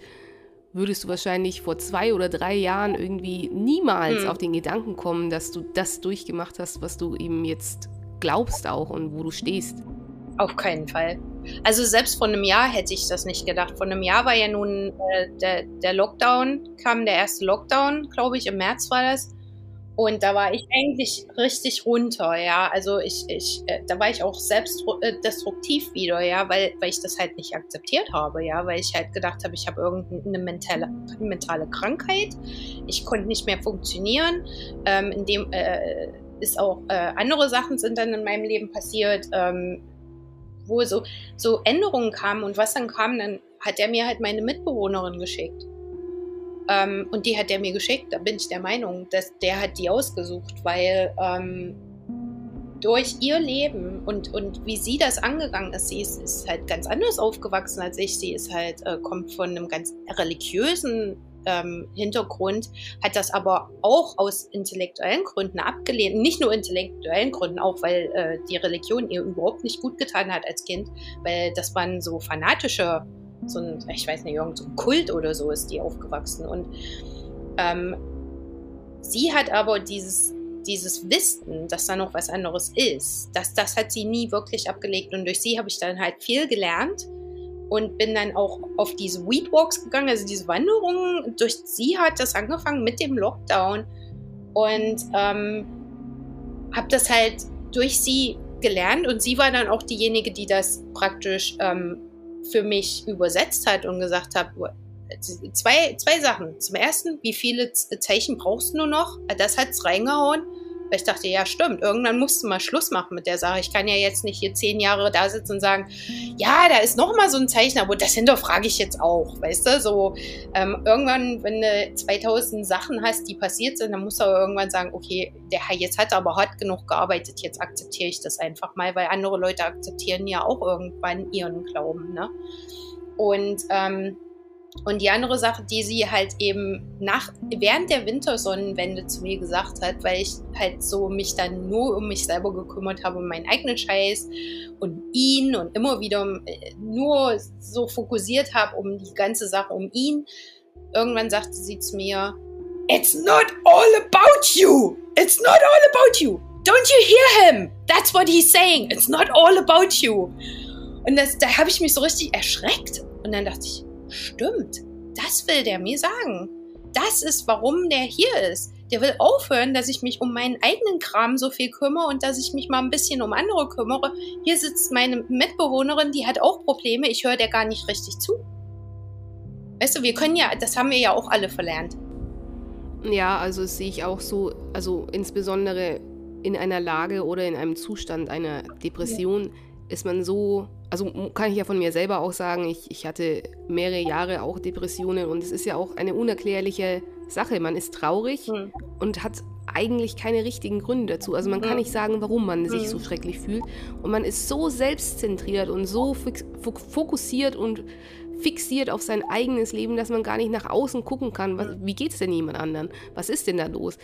S1: würdest du wahrscheinlich vor zwei oder drei Jahren irgendwie niemals mhm. auf den Gedanken kommen, dass du das durchgemacht hast, was du eben jetzt glaubst auch und wo du stehst.
S2: Auf keinen Fall. Also selbst vor einem Jahr hätte ich das nicht gedacht. Vor einem Jahr war ja nun äh, der, der Lockdown, kam der erste Lockdown, glaube ich, im März war das. Und da war ich eigentlich richtig runter, ja. Also ich, ich, äh, da war ich auch selbst äh, destruktiv wieder, ja, weil, weil ich das halt nicht akzeptiert habe, ja, weil ich halt gedacht habe, ich habe irgendeine mentale, mentale Krankheit. Ich konnte nicht mehr funktionieren. Ähm, in dem äh, ist auch äh, andere Sachen sind dann in meinem Leben passiert. Ähm, wo so, so Änderungen kamen und was dann kam, dann hat er mir halt meine Mitbewohnerin geschickt. Ähm, und die hat er mir geschickt, da bin ich der Meinung, dass der hat die ausgesucht, weil ähm, durch ihr Leben und, und wie sie das angegangen ist, sie ist, ist halt ganz anders aufgewachsen als ich. Sie ist halt, äh, kommt von einem ganz religiösen ähm, Hintergrund, hat das aber auch aus intellektuellen Gründen abgelehnt. Nicht nur intellektuellen Gründen, auch weil äh, die Religion ihr überhaupt nicht gut getan hat als Kind, weil das waren so fanatische, so ein, ich weiß nicht, irgendein so Kult oder so ist die aufgewachsen. Und ähm, sie hat aber dieses dieses Wissen, dass da noch was anderes ist, das, das hat sie nie wirklich abgelegt. Und durch sie habe ich dann halt viel gelernt und bin dann auch auf diese Weedwalks gegangen, also diese Wanderungen. Durch sie hat das angefangen mit dem Lockdown und ähm, habe das halt durch sie gelernt und sie war dann auch diejenige, die das praktisch ähm, für mich übersetzt hat und gesagt hat, zwei, zwei Sachen. Zum ersten, wie viele Zeichen brauchst du nur noch? Das hat es reingehauen. Weil ich dachte, ja, stimmt, irgendwann musst du mal Schluss machen mit der Sache. Ich kann ja jetzt nicht hier zehn Jahre da sitzen und sagen, ja, da ist noch mal so ein Zeichen, aber das hinterfrage ich jetzt auch, weißt du? So, ähm, irgendwann, wenn du 2000 Sachen hast, die passiert sind, dann musst du aber irgendwann sagen, okay, der jetzt hat aber hart genug gearbeitet, jetzt akzeptiere ich das einfach mal, weil andere Leute akzeptieren ja auch irgendwann ihren Glauben, ne? Und, ähm, und die andere Sache, die sie halt eben nach, während der Wintersonnenwende zu mir gesagt hat, weil ich halt so mich dann nur um mich selber gekümmert habe, um meinen eigenen Scheiß und ihn und immer wieder äh, nur so fokussiert habe um die ganze Sache um ihn. Irgendwann sagte sie zu mir, It's not all about you. It's not all about you. Don't you hear him? That's what he's saying. It's not all about you. Und das, da habe ich mich so richtig erschreckt. Und dann dachte ich, Stimmt, das will der mir sagen. Das ist, warum der hier ist. Der will aufhören, dass ich mich um meinen eigenen Kram so viel kümmere und dass ich mich mal ein bisschen um andere kümmere. Hier sitzt meine Mitbewohnerin, die hat auch Probleme. Ich höre der gar nicht richtig zu. Weißt du, wir können ja, das haben wir ja auch alle verlernt.
S1: Ja, also das sehe ich auch so, also insbesondere in einer Lage oder in einem Zustand einer Depression ja. ist man so also kann ich ja von mir selber auch sagen, ich, ich hatte mehrere Jahre auch Depressionen und es ist ja auch eine unerklärliche Sache. Man ist traurig mhm. und hat eigentlich keine richtigen Gründe dazu. Also man kann nicht sagen, warum man sich so schrecklich fühlt. Und man ist so selbstzentriert und so fokussiert und fixiert auf sein eigenes Leben, dass man gar nicht nach außen gucken kann. Was, wie geht es denn jemand anderen? Was ist denn da los?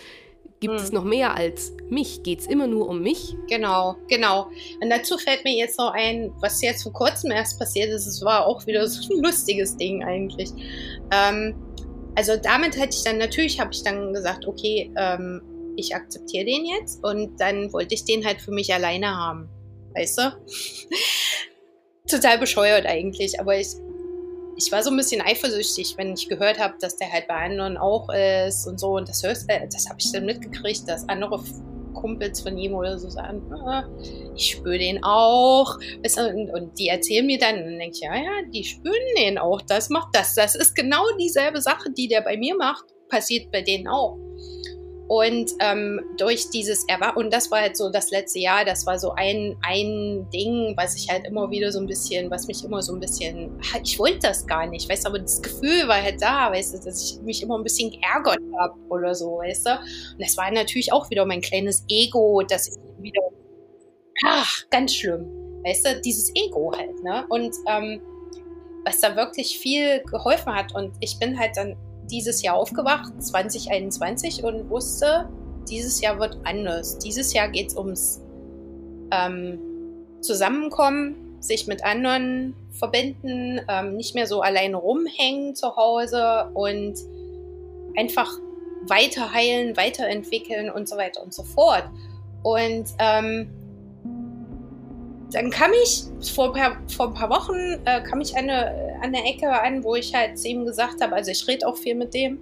S1: Gibt hm. es noch mehr als mich? Geht es immer nur um mich?
S2: Genau, genau. Und dazu fällt mir jetzt noch ein, was jetzt vor kurzem erst passiert ist. Es war auch wieder so ein lustiges Ding eigentlich. Ähm, also damit hätte ich dann, natürlich habe ich dann gesagt, okay, ähm, ich akzeptiere den jetzt und dann wollte ich den halt für mich alleine haben. Weißt du? Total bescheuert eigentlich, aber ich ich war so ein bisschen eifersüchtig, wenn ich gehört habe, dass der halt bei anderen auch ist und so. Und das, äh, das habe ich dann mitgekriegt, dass andere Kumpels von ihm oder so sagen, ah, ich spüre den auch. Und, die erzählen mir dann, dann denke ich, ja, ja, die spüren den auch. Das macht das. Das ist genau dieselbe Sache, die der bei mir macht, passiert bei denen auch. Und ähm, durch dieses Erwa und das war halt so das letzte Jahr, das war so ein, ein Ding, was ich halt immer wieder so ein bisschen, was mich immer so ein bisschen, ich wollte das gar nicht, weißt du, aber das Gefühl war halt da, weißt du, dass ich mich immer ein bisschen geärgert habe oder so, weißt du. Und das war natürlich auch wieder mein kleines Ego, dass ich wieder, ach, ganz schlimm, weißt du, dieses Ego halt, ne? Und ähm, was da wirklich viel geholfen hat und ich bin halt dann dieses Jahr aufgewacht, 2021, und wusste, dieses Jahr wird anders. Dieses Jahr geht es ums ähm, Zusammenkommen, sich mit anderen verbinden, ähm, nicht mehr so alleine rumhängen zu Hause und einfach weiter heilen, weiterentwickeln und so weiter und so fort. Und ähm, dann kam ich vor ein paar, vor ein paar Wochen äh, kam ich eine, an der Ecke an, wo ich halt zu ihm gesagt habe, also ich rede auch viel mit dem,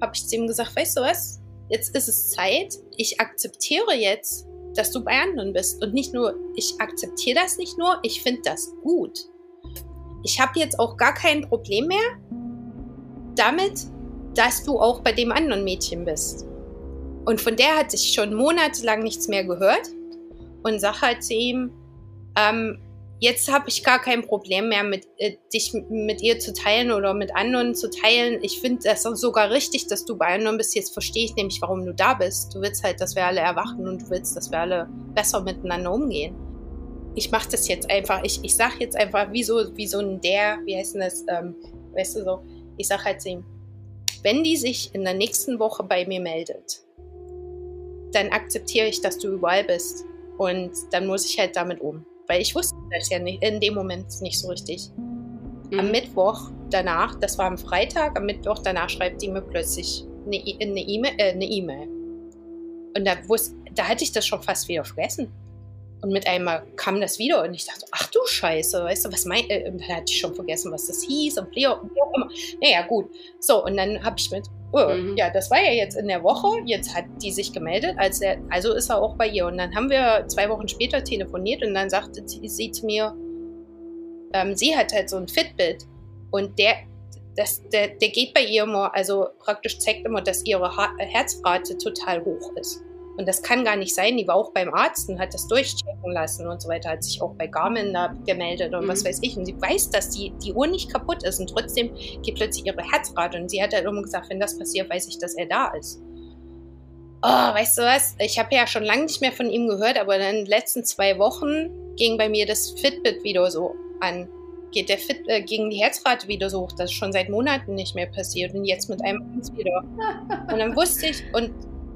S2: habe ich zu ihm gesagt, weißt du was, jetzt ist es Zeit, ich akzeptiere jetzt, dass du bei anderen bist. Und nicht nur, ich akzeptiere das nicht nur, ich finde das gut. Ich habe jetzt auch gar kein Problem mehr damit, dass du auch bei dem anderen Mädchen bist. Und von der hatte ich schon monatelang nichts mehr gehört und sage halt zu ihm, ähm, jetzt habe ich gar kein Problem mehr, mit, äh, dich mit ihr zu teilen oder mit anderen zu teilen. Ich finde das sogar richtig, dass du bei anderen bist. Jetzt verstehe ich nämlich, warum du da bist. Du willst halt, dass wir alle erwachen und du willst, dass wir alle besser miteinander umgehen. Ich mache das jetzt einfach. Ich, ich sage jetzt einfach, wie so, wie so ein der, wie heißt denn das, ähm, weißt du so, ich sage halt zu ihm, wenn die sich in der nächsten Woche bei mir meldet, dann akzeptiere ich, dass du überall bist. Und dann muss ich halt damit um weil ich wusste das ja nicht, in dem Moment nicht so richtig. Mhm. Am Mittwoch danach, das war am Freitag, am Mittwoch danach schreibt die mir plötzlich eine E-Mail. Äh, e und da, wusste, da hatte ich das schon fast wieder vergessen. Und mit einmal kam das wieder und ich dachte, ach du Scheiße, weißt du, was mein, äh, und dann hatte ich schon vergessen, was das hieß und wie auch immer. Naja, gut. So, und dann habe ich mit, oh, mhm. ja, das war ja jetzt in der Woche, jetzt hat die sich gemeldet, als er, also ist er auch bei ihr. Und dann haben wir zwei Wochen später telefoniert und dann sagte sie zu mir, ähm, sie hat halt so ein Fitbit und der, das, der, der geht bei ihr immer, also praktisch zeigt immer, dass ihre Herzrate total hoch ist. Und das kann gar nicht sein. Die war auch beim Arzt und hat das durchchecken lassen und so weiter, hat sich auch bei Garmin da gemeldet und mhm. was weiß ich. Und sie weiß, dass die, die Uhr nicht kaputt ist und trotzdem geht plötzlich ihre Herzrate. Und sie hat halt immer gesagt, wenn das passiert, weiß ich, dass er da ist. Oh, weißt du was? Ich habe ja schon lange nicht mehr von ihm gehört, aber in den letzten zwei Wochen ging bei mir das Fitbit wieder so an. Geht der Fit, äh, gegen die Herzrate wieder so hoch. Das ist schon seit Monaten nicht mehr passiert und jetzt mit einem wieder. Und dann wusste ich, und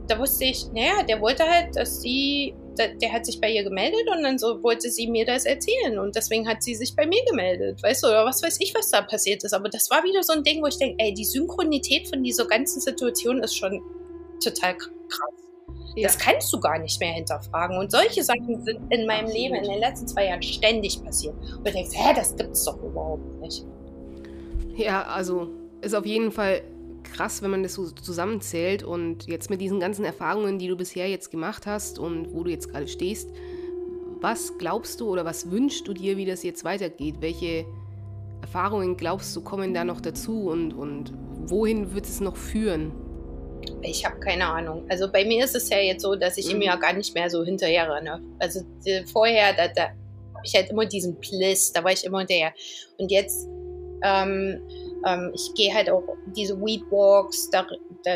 S2: da wusste ich, naja, der wollte halt, dass sie, der, hat sich bei ihr gemeldet und dann so wollte sie mir das erzählen und deswegen hat sie sich bei mir gemeldet, weißt du, oder was weiß ich, was da passiert ist. Aber das war wieder so ein Ding, wo ich denke, ey, die Synchronität von dieser ganzen Situation ist schon total krass. Ja. Das kannst du gar nicht mehr hinterfragen. Und solche Sachen sind in meinem Absolut. Leben in den letzten zwei Jahren ständig passiert. Und du denkst, hä, das gibt's doch überhaupt nicht.
S1: Ja, also ist auf jeden Fall krass, wenn man das so zusammenzählt und jetzt mit diesen ganzen Erfahrungen, die du bisher jetzt gemacht hast und wo du jetzt gerade stehst, was glaubst du oder was wünschst du dir, wie das jetzt weitergeht? Welche Erfahrungen glaubst du kommen da noch dazu und, und wohin wird es noch führen?
S2: Ich habe keine Ahnung. Also bei mir ist es ja jetzt so, dass ich mhm. ihm ja gar nicht mehr so hinterher renne. Also die, vorher, da, da habe ich halt immer diesen Pliss, da war ich immer hinterher. Und jetzt ähm, ähm, ich gehe halt auch diese Weed Walks, da, da,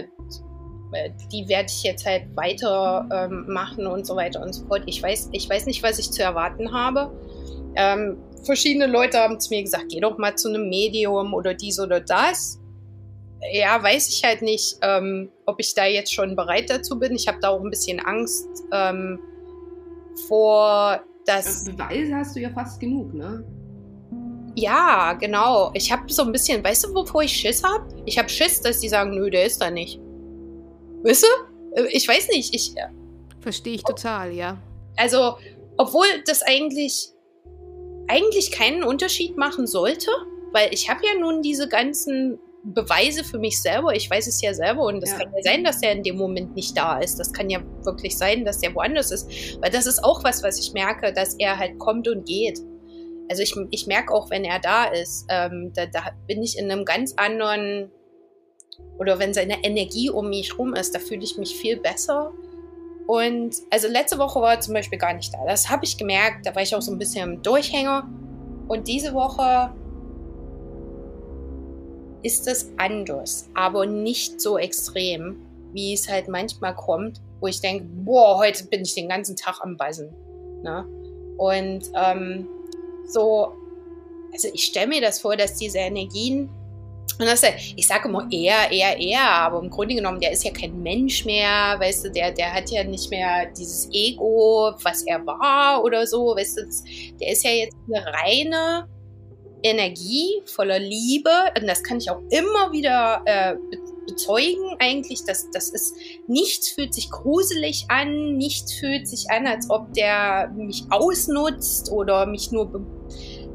S2: äh, die werde ich jetzt halt weiter ähm, machen und so weiter und so fort. Ich weiß, ich weiß nicht, was ich zu erwarten habe. Ähm, verschiedene Leute haben zu mir gesagt, geh doch mal zu einem Medium oder dies oder das. Ja, weiß ich halt nicht, ähm, ob ich da jetzt schon bereit dazu bin. Ich habe da auch ein bisschen Angst ähm, vor, dass.
S1: Beweise hast du ja fast genug, ne?
S2: Ja, genau. Ich habe so ein bisschen, weißt du, wovor ich Schiss habe? Ich habe Schiss, dass die sagen, nö, der ist da nicht. Weißt du? Äh, ich weiß nicht. Ich äh,
S1: verstehe ich total, ja.
S2: Also, obwohl das eigentlich eigentlich keinen Unterschied machen sollte, weil ich habe ja nun diese ganzen Beweise für mich selber. Ich weiß es ja selber und das ja. kann ja sein, dass er in dem Moment nicht da ist. Das kann ja wirklich sein, dass der woanders ist, weil das ist auch was, was ich merke, dass er halt kommt und geht. Also ich, ich merke auch, wenn er da ist, ähm, da, da bin ich in einem ganz anderen, oder wenn seine Energie um mich rum ist, da fühle ich mich viel besser. Und also letzte Woche war er zum Beispiel gar nicht da. Das habe ich gemerkt, da war ich auch so ein bisschen im Durchhänger. Und diese Woche ist es anders, aber nicht so extrem, wie es halt manchmal kommt, wo ich denke, boah, heute bin ich den ganzen Tag am Buzzen. Ne? Und ähm, so, also ich stelle mir das vor, dass diese Energien und das, ich sage immer er, er, er, aber im Grunde genommen, der ist ja kein Mensch mehr, weißt du, der, der hat ja nicht mehr dieses Ego, was er war oder so, weißt du, der ist ja jetzt eine reine Energie voller Liebe und das kann ich auch immer wieder äh, bezeugen eigentlich, dass das ist, nichts fühlt sich gruselig an, nichts fühlt sich an, als ob der mich ausnutzt oder mich nur be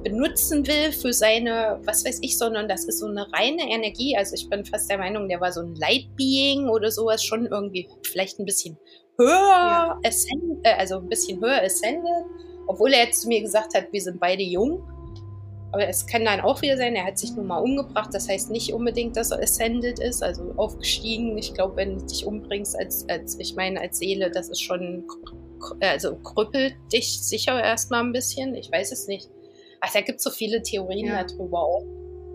S2: benutzen will für seine, was weiß ich, sondern das ist so eine reine Energie. Also ich bin fast der Meinung, der war so ein Light-Being oder sowas, schon irgendwie vielleicht ein bisschen höher, ja. ascend, äh, also ein bisschen höher ascended, obwohl er jetzt zu mir gesagt hat, wir sind beide jung. Aber es kann dann auch wieder sein, er hat sich nun mal umgebracht. Das heißt nicht unbedingt, dass er ascended ist, also aufgestiegen. Ich glaube, wenn du dich umbringst als, als, ich meine, als Seele, das ist schon, also krüppelt dich sicher erstmal ein bisschen. Ich weiß es nicht. Ach, da gibt es so viele Theorien ja. darüber auch.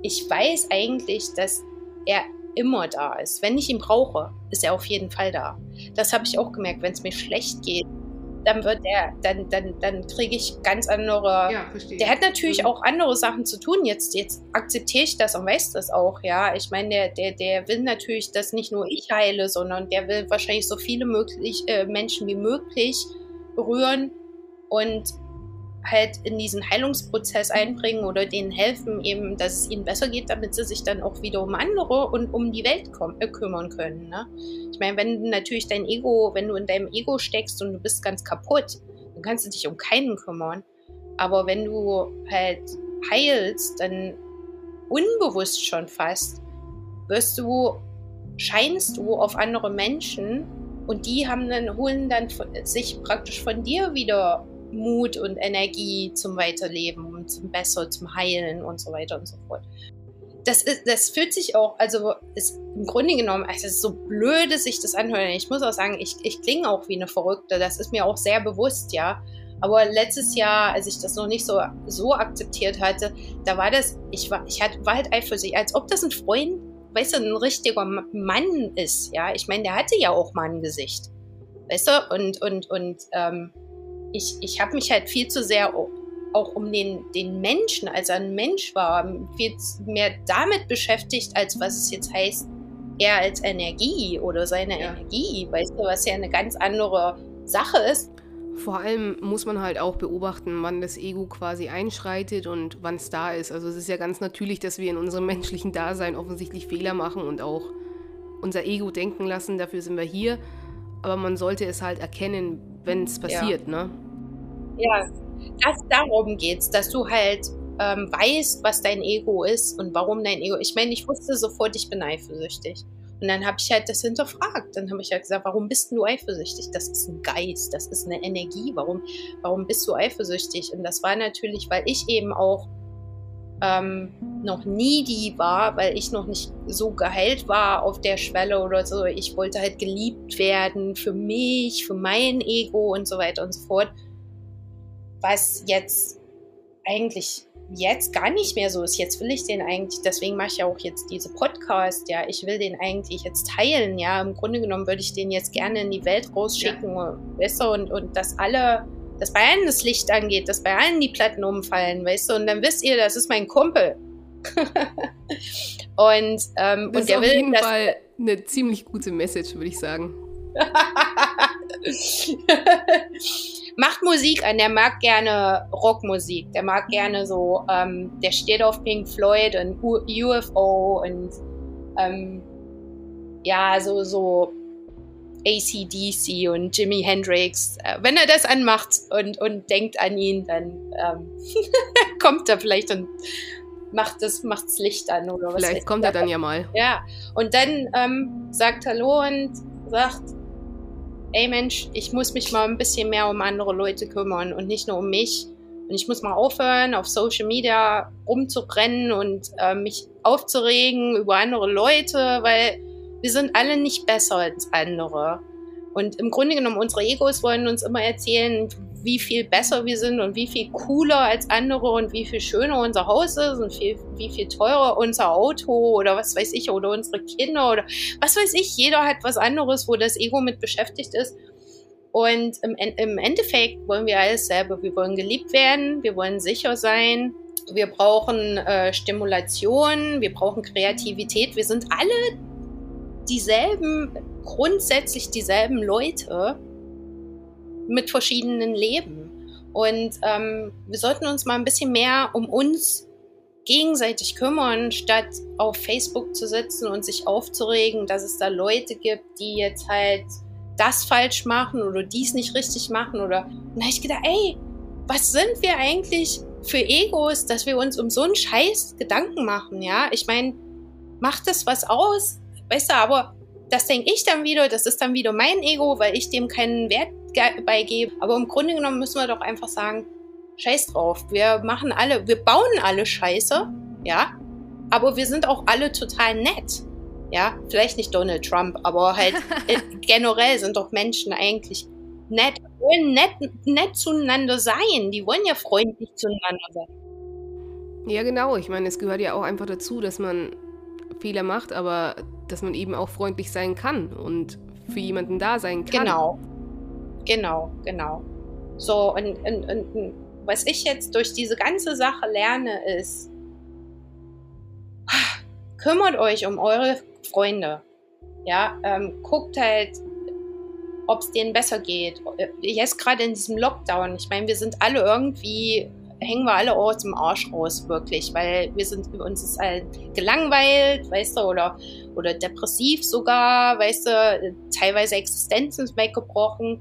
S2: Ich weiß eigentlich, dass er immer da ist. Wenn ich ihn brauche, ist er auf jeden Fall da. Das habe ich auch gemerkt. Wenn es mir schlecht geht, dann wird er, dann, dann, dann kriege ich ganz andere. Ja, verstehe. Der hat natürlich mhm. auch andere Sachen zu tun. Jetzt, jetzt akzeptiere ich das und weiß das auch, ja. Ich meine, der, der, der will natürlich, dass nicht nur ich heile, sondern der will wahrscheinlich so viele möglich, äh, Menschen wie möglich berühren. Und halt in diesen Heilungsprozess einbringen oder denen helfen, eben, dass es ihnen besser geht, damit sie sich dann auch wieder um andere und um die Welt äh, kümmern können. Ne? Ich meine, wenn natürlich dein Ego, wenn du in deinem Ego steckst und du bist ganz kaputt, dann kannst du dich um keinen kümmern. Aber wenn du halt heilst, dann unbewusst schon fast, wirst du, scheinst du auf andere Menschen und die haben dann, holen dann sich praktisch von dir wieder Mut und Energie zum Weiterleben und zum Besser, zum Heilen und so weiter und so fort. Das, ist, das fühlt sich auch, also ist im Grunde genommen, also es ist so blöde, sich das anhören. Ich muss auch sagen, ich, ich klinge auch wie eine Verrückte. Das ist mir auch sehr bewusst, ja. Aber letztes Jahr, als ich das noch nicht so, so akzeptiert hatte, da war das, ich war, ich hatte, war halt eifersüchtig, als ob das ein Freund, weißt du, ein richtiger Mann ist, ja. Ich meine, der hatte ja auch mal ein Gesicht, weißt du, und, und, und, ähm, ich, ich habe mich halt viel zu sehr auch um den, den Menschen, als er ein Mensch war, viel mehr damit beschäftigt, als was es jetzt heißt, er als Energie oder seine ja. Energie, weißt du, was ja eine ganz andere Sache ist.
S1: Vor allem muss man halt auch beobachten, wann das Ego quasi einschreitet und wann es da ist. Also es ist ja ganz natürlich, dass wir in unserem menschlichen Dasein offensichtlich Fehler machen und auch unser Ego denken lassen, dafür sind wir hier. Aber man sollte es halt erkennen, wenn es passiert, ja. ne?
S2: Ja, das, darum geht's, dass du halt ähm, weißt, was dein Ego ist und warum dein Ego. Ich meine, ich wusste sofort, ich bin eifersüchtig. Und dann habe ich halt das hinterfragt. Dann habe ich halt gesagt, warum bist du eifersüchtig? Das ist ein Geist, das ist eine Energie. Warum, warum bist du eifersüchtig? Und das war natürlich, weil ich eben auch ähm, noch nie die war, weil ich noch nicht so geheilt war auf der Schwelle oder so. Ich wollte halt geliebt werden für mich, für mein Ego und so weiter und so fort. Was jetzt eigentlich jetzt gar nicht mehr so ist. Jetzt will ich den eigentlich, deswegen mache ich ja auch jetzt diese Podcast, ja, ich will den eigentlich jetzt teilen, ja. Im Grunde genommen würde ich den jetzt gerne in die Welt rausschicken, ja. du, und, und dass alle dass bei allen das Licht angeht, dass bei allen die Platten umfallen, weißt du, und dann wisst ihr, das ist mein Kumpel. und, ähm,
S1: das
S2: und der
S1: ist auf jeden Fall eine ziemlich gute Message, würde ich sagen.
S2: Macht Musik an, der mag gerne Rockmusik, der mag gerne so, ähm, der steht auf Pink Floyd und UFO und ähm, ja, so, so ACDC und Jimi Hendrix. Äh, wenn er das anmacht und, und denkt an ihn, dann ähm, kommt er vielleicht und macht das macht's Licht an oder
S1: was. Vielleicht kommt er dann ja mal.
S2: Ja, und dann ähm, sagt Hallo und sagt, ey Mensch, ich muss mich mal ein bisschen mehr um andere Leute kümmern und nicht nur um mich. Und ich muss mal aufhören, auf Social Media rumzubrennen und äh, mich aufzuregen über andere Leute, weil wir sind alle nicht besser als andere. Und im Grunde genommen, unsere Egos wollen uns immer erzählen, wie viel besser wir sind und wie viel cooler als andere und wie viel schöner unser Haus ist und viel, wie viel teurer unser Auto oder was weiß ich, oder unsere Kinder oder was weiß ich. Jeder hat was anderes, wo das Ego mit beschäftigt ist. Und im, im Endeffekt wollen wir alles selber. Wir wollen geliebt werden, wir wollen sicher sein, wir brauchen äh, Stimulation, wir brauchen Kreativität. Wir sind alle dieselben, grundsätzlich dieselben Leute mit verschiedenen Leben. Und ähm, wir sollten uns mal ein bisschen mehr um uns gegenseitig kümmern, statt auf Facebook zu sitzen und sich aufzuregen, dass es da Leute gibt, die jetzt halt das falsch machen oder dies nicht richtig machen oder und da habe ich gedacht, ey, was sind wir eigentlich für Egos, dass wir uns um so einen Scheiß Gedanken machen, ja? Ich meine, macht das was aus? Weißt du, aber das denke ich dann wieder, das ist dann wieder mein Ego, weil ich dem keinen Wert beigebe. Aber im Grunde genommen müssen wir doch einfach sagen, scheiß drauf. Wir machen alle, wir bauen alle Scheiße, ja, aber wir sind auch alle total nett. Ja, vielleicht nicht Donald Trump, aber halt generell sind doch Menschen eigentlich nett, wollen nett, nett zueinander sein. Die wollen ja freundlich zueinander sein.
S1: Ja, genau. Ich meine, es gehört ja auch einfach dazu, dass man Fehler macht, aber dass man eben auch freundlich sein kann und für jemanden da sein kann.
S2: Genau. Genau, genau. So, und, und, und was ich jetzt durch diese ganze Sache lerne, ist, kümmert euch um eure Freunde. Ja, ähm, guckt halt, ob es denen besser geht. Jetzt gerade in diesem Lockdown, ich meine, wir sind alle irgendwie, hängen wir alle aus dem Arsch raus, wirklich, weil wir sind, uns ist halt gelangweilt, weißt du, oder, oder depressiv sogar, weißt du, teilweise Existenzen weggebrochen.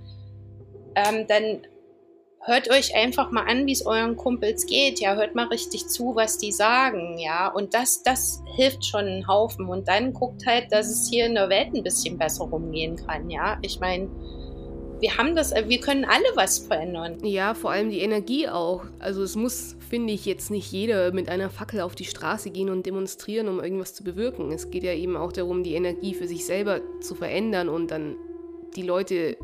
S2: Ähm, dann hört euch einfach mal an, wie es euren Kumpels geht. Ja, hört mal richtig zu, was die sagen. Ja, und das, das hilft schon einen Haufen. Und dann guckt halt, dass es hier in der Welt ein bisschen besser rumgehen kann. Ja, ich meine, wir haben das, wir können alle was verändern.
S1: Ja, vor allem die Energie auch. Also es muss, finde ich, jetzt nicht jeder mit einer Fackel auf die Straße gehen und demonstrieren, um irgendwas zu bewirken. Es geht ja eben auch darum, die Energie für sich selber zu verändern und dann die Leute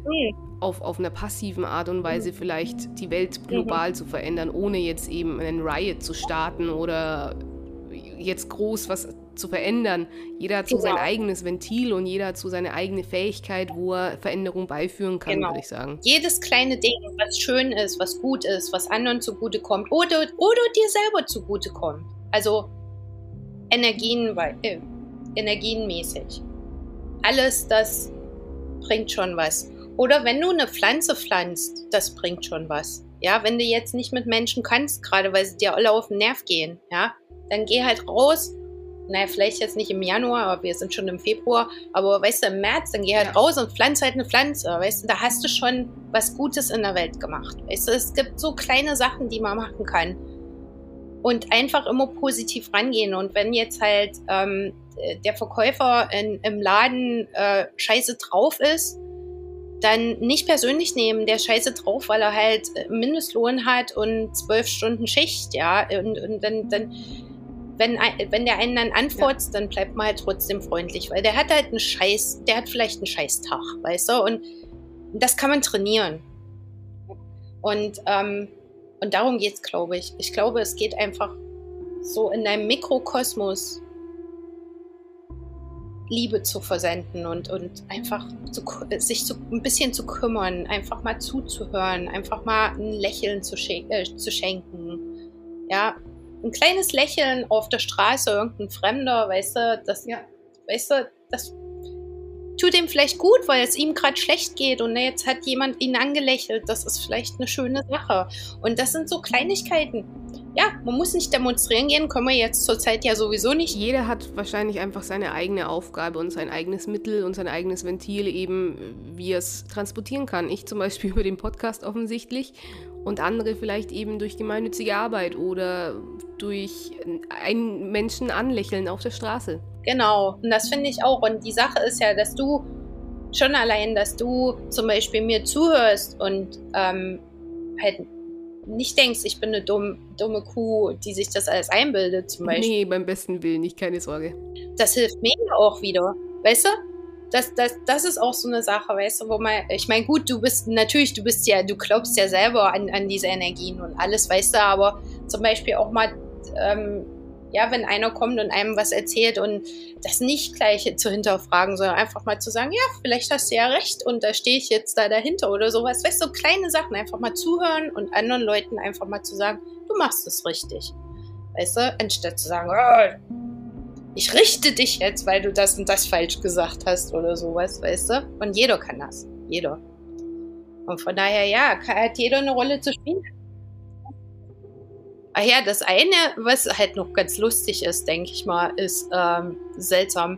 S1: auf, auf einer passiven Art und Weise mhm. vielleicht die Welt global mhm. zu verändern, ohne jetzt eben einen Riot zu starten oder jetzt groß was zu verändern. Jeder hat so genau. sein eigenes Ventil und jeder hat so seine eigene Fähigkeit, wo er Veränderung beiführen kann, genau. würde ich sagen.
S2: Jedes kleine Ding, was schön ist, was gut ist, was anderen zugutekommt oder, oder dir selber zugutekommt. Also Energien, äh, energienmäßig. Alles, das bringt schon was. Oder wenn du eine Pflanze pflanzt, das bringt schon was. Ja, wenn du jetzt nicht mit Menschen kannst, gerade weil sie dir alle auf den Nerv gehen, ja, dann geh halt raus. Naja, vielleicht jetzt nicht im Januar, aber wir sind schon im Februar. Aber weißt du, im März, dann geh halt ja. raus und pflanz halt eine Pflanze. Weißt du, da hast du schon was Gutes in der Welt gemacht. Weißt du, es gibt so kleine Sachen, die man machen kann. Und einfach immer positiv rangehen. Und wenn jetzt halt ähm, der Verkäufer in, im Laden äh, scheiße drauf ist, dann nicht persönlich nehmen, der scheiße drauf, weil er halt Mindestlohn hat und zwölf Stunden Schicht, ja. Und, und dann, dann wenn, wenn der einen dann anfurzt, ja. dann bleibt man halt trotzdem freundlich, weil der hat halt einen Scheiß, der hat vielleicht einen Scheißtag, weißt du? Und das kann man trainieren. Und, ähm, und darum geht es, glaube ich. Ich glaube, es geht einfach so in deinem Mikrokosmos Liebe zu versenden und, und einfach zu, sich zu, ein bisschen zu kümmern, einfach mal zuzuhören, einfach mal ein Lächeln zu, schen äh, zu schenken. Ja, ein kleines Lächeln auf der Straße, irgendein Fremder, weißt du, das, ja. weißt du, das tut ihm vielleicht gut, weil es ihm gerade schlecht geht und jetzt hat jemand ihn angelächelt. Das ist vielleicht eine schöne Sache. Und das sind so Kleinigkeiten ja, man muss nicht demonstrieren gehen, können wir jetzt zurzeit ja sowieso nicht.
S1: Jeder hat wahrscheinlich einfach seine eigene Aufgabe und sein eigenes Mittel und sein eigenes Ventil eben, wie er es transportieren kann. Ich zum Beispiel über den Podcast offensichtlich und andere vielleicht eben durch gemeinnützige Arbeit oder durch einen Menschen anlächeln auf der Straße.
S2: Genau, und das finde ich auch. Und die Sache ist ja, dass du schon allein, dass du zum Beispiel mir zuhörst und ähm, halt nicht denkst, ich bin eine dumm, dumme Kuh, die sich das alles einbildet, zum Beispiel.
S1: Nee, beim besten Willen nicht, keine Sorge.
S2: Das hilft mir auch wieder. Weißt du? Das, das, das ist auch so eine Sache, weißt du, wo man, ich meine, gut, du bist, natürlich, du bist ja, du glaubst ja selber an, an diese Energien und alles, weißt du, aber zum Beispiel auch mal ähm, ja, wenn einer kommt und einem was erzählt und das nicht gleich zu hinterfragen, sondern einfach mal zu sagen, ja, vielleicht hast du ja recht und da stehe ich jetzt da dahinter oder sowas. Weißt du, so kleine Sachen, einfach mal zuhören und anderen Leuten einfach mal zu sagen, du machst es richtig. Weißt du, anstatt zu sagen, oh, ich richte dich jetzt, weil du das und das falsch gesagt hast oder sowas, weißt du? Und jeder kann das. Jeder. Und von daher, ja, hat jeder eine Rolle zu spielen. Ach ja, das eine, was halt noch ganz lustig ist, denke ich mal, ist ähm, seltsam.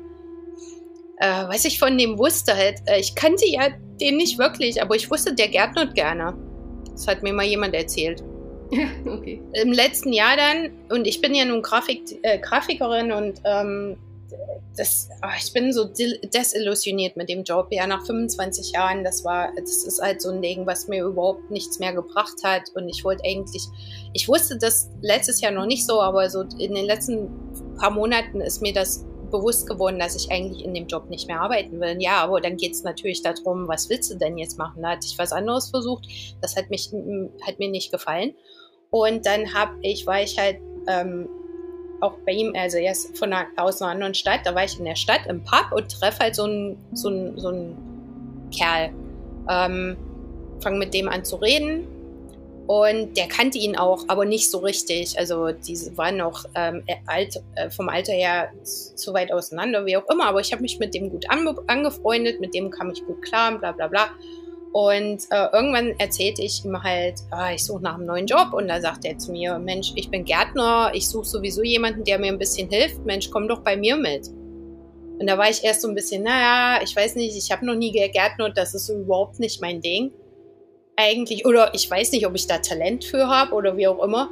S2: Äh, was ich von dem wusste halt, äh, ich kannte ja den nicht wirklich, aber ich wusste, der gärtnert gerne. Das hat mir mal jemand erzählt. Ja, okay. Im letzten Jahr dann, und ich bin ja nun Grafik, äh, Grafikerin und ähm, das, oh, ich bin so desillusioniert mit dem Job. Ja, nach 25 Jahren, das war, das ist halt so ein Ding, was mir überhaupt nichts mehr gebracht hat. Und ich wollte eigentlich, ich wusste das letztes Jahr noch nicht so, aber so in den letzten paar Monaten ist mir das bewusst geworden, dass ich eigentlich in dem Job nicht mehr arbeiten will. Ja, aber dann geht es natürlich darum, was willst du denn jetzt machen? Da hatte ich was anderes versucht. Das hat, mich, hat mir nicht gefallen. Und dann habe ich, war ich halt ähm, auch bei ihm, also er ist von einer, aus einer anderen Stadt, da war ich in der Stadt im Pub und treffe halt so einen so so einen Kerl. Ähm, fange mit dem an zu reden und der kannte ihn auch, aber nicht so richtig. Also die waren noch ähm, alt, äh, vom Alter her zu weit auseinander, wie auch immer. Aber ich habe mich mit dem gut ange angefreundet, mit dem kam ich gut klar und bla bla bla. Und äh, irgendwann erzählte ich ihm halt, ah, ich suche nach einem neuen Job. Und da sagt er zu mir, Mensch, ich bin Gärtner, ich suche sowieso jemanden, der mir ein bisschen hilft. Mensch, komm doch bei mir mit. Und da war ich erst so ein bisschen, naja, ich weiß nicht, ich habe noch nie gegärtnert, das ist so überhaupt nicht mein Ding eigentlich, oder ich weiß nicht, ob ich da Talent für habe oder wie auch immer.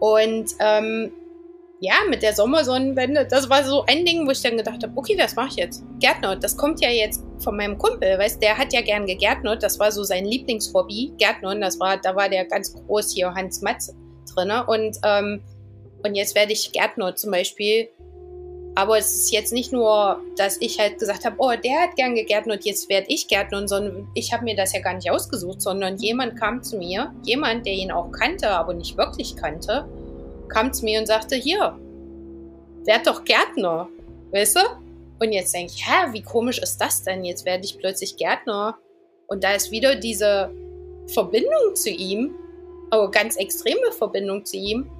S2: Und ähm, ja, mit der Sommersonnenwende, das war so ein Ding, wo ich dann gedacht habe, okay, das mache ich jetzt. Gärtner, das kommt ja jetzt von meinem Kumpel, weißt der hat ja gern gegärtnert, das war so sein Lieblingshobby, Gärtnern, das war, da war der ganz groß hier Hans Matz drin. Und, ähm, und jetzt werde ich Gärtner zum Beispiel aber es ist jetzt nicht nur, dass ich halt gesagt habe, oh, der hat gern gegärtnert, jetzt werde ich Gärtner, sondern ich habe mir das ja gar nicht ausgesucht, sondern jemand kam zu mir, jemand, der ihn auch kannte, aber nicht wirklich kannte, kam zu mir und sagte, hier, werd doch Gärtner, weißt du? Und jetzt denke ich, hä, wie komisch ist das denn? Jetzt werde ich plötzlich Gärtner. Und da ist wieder diese Verbindung zu ihm, aber ganz extreme Verbindung zu ihm,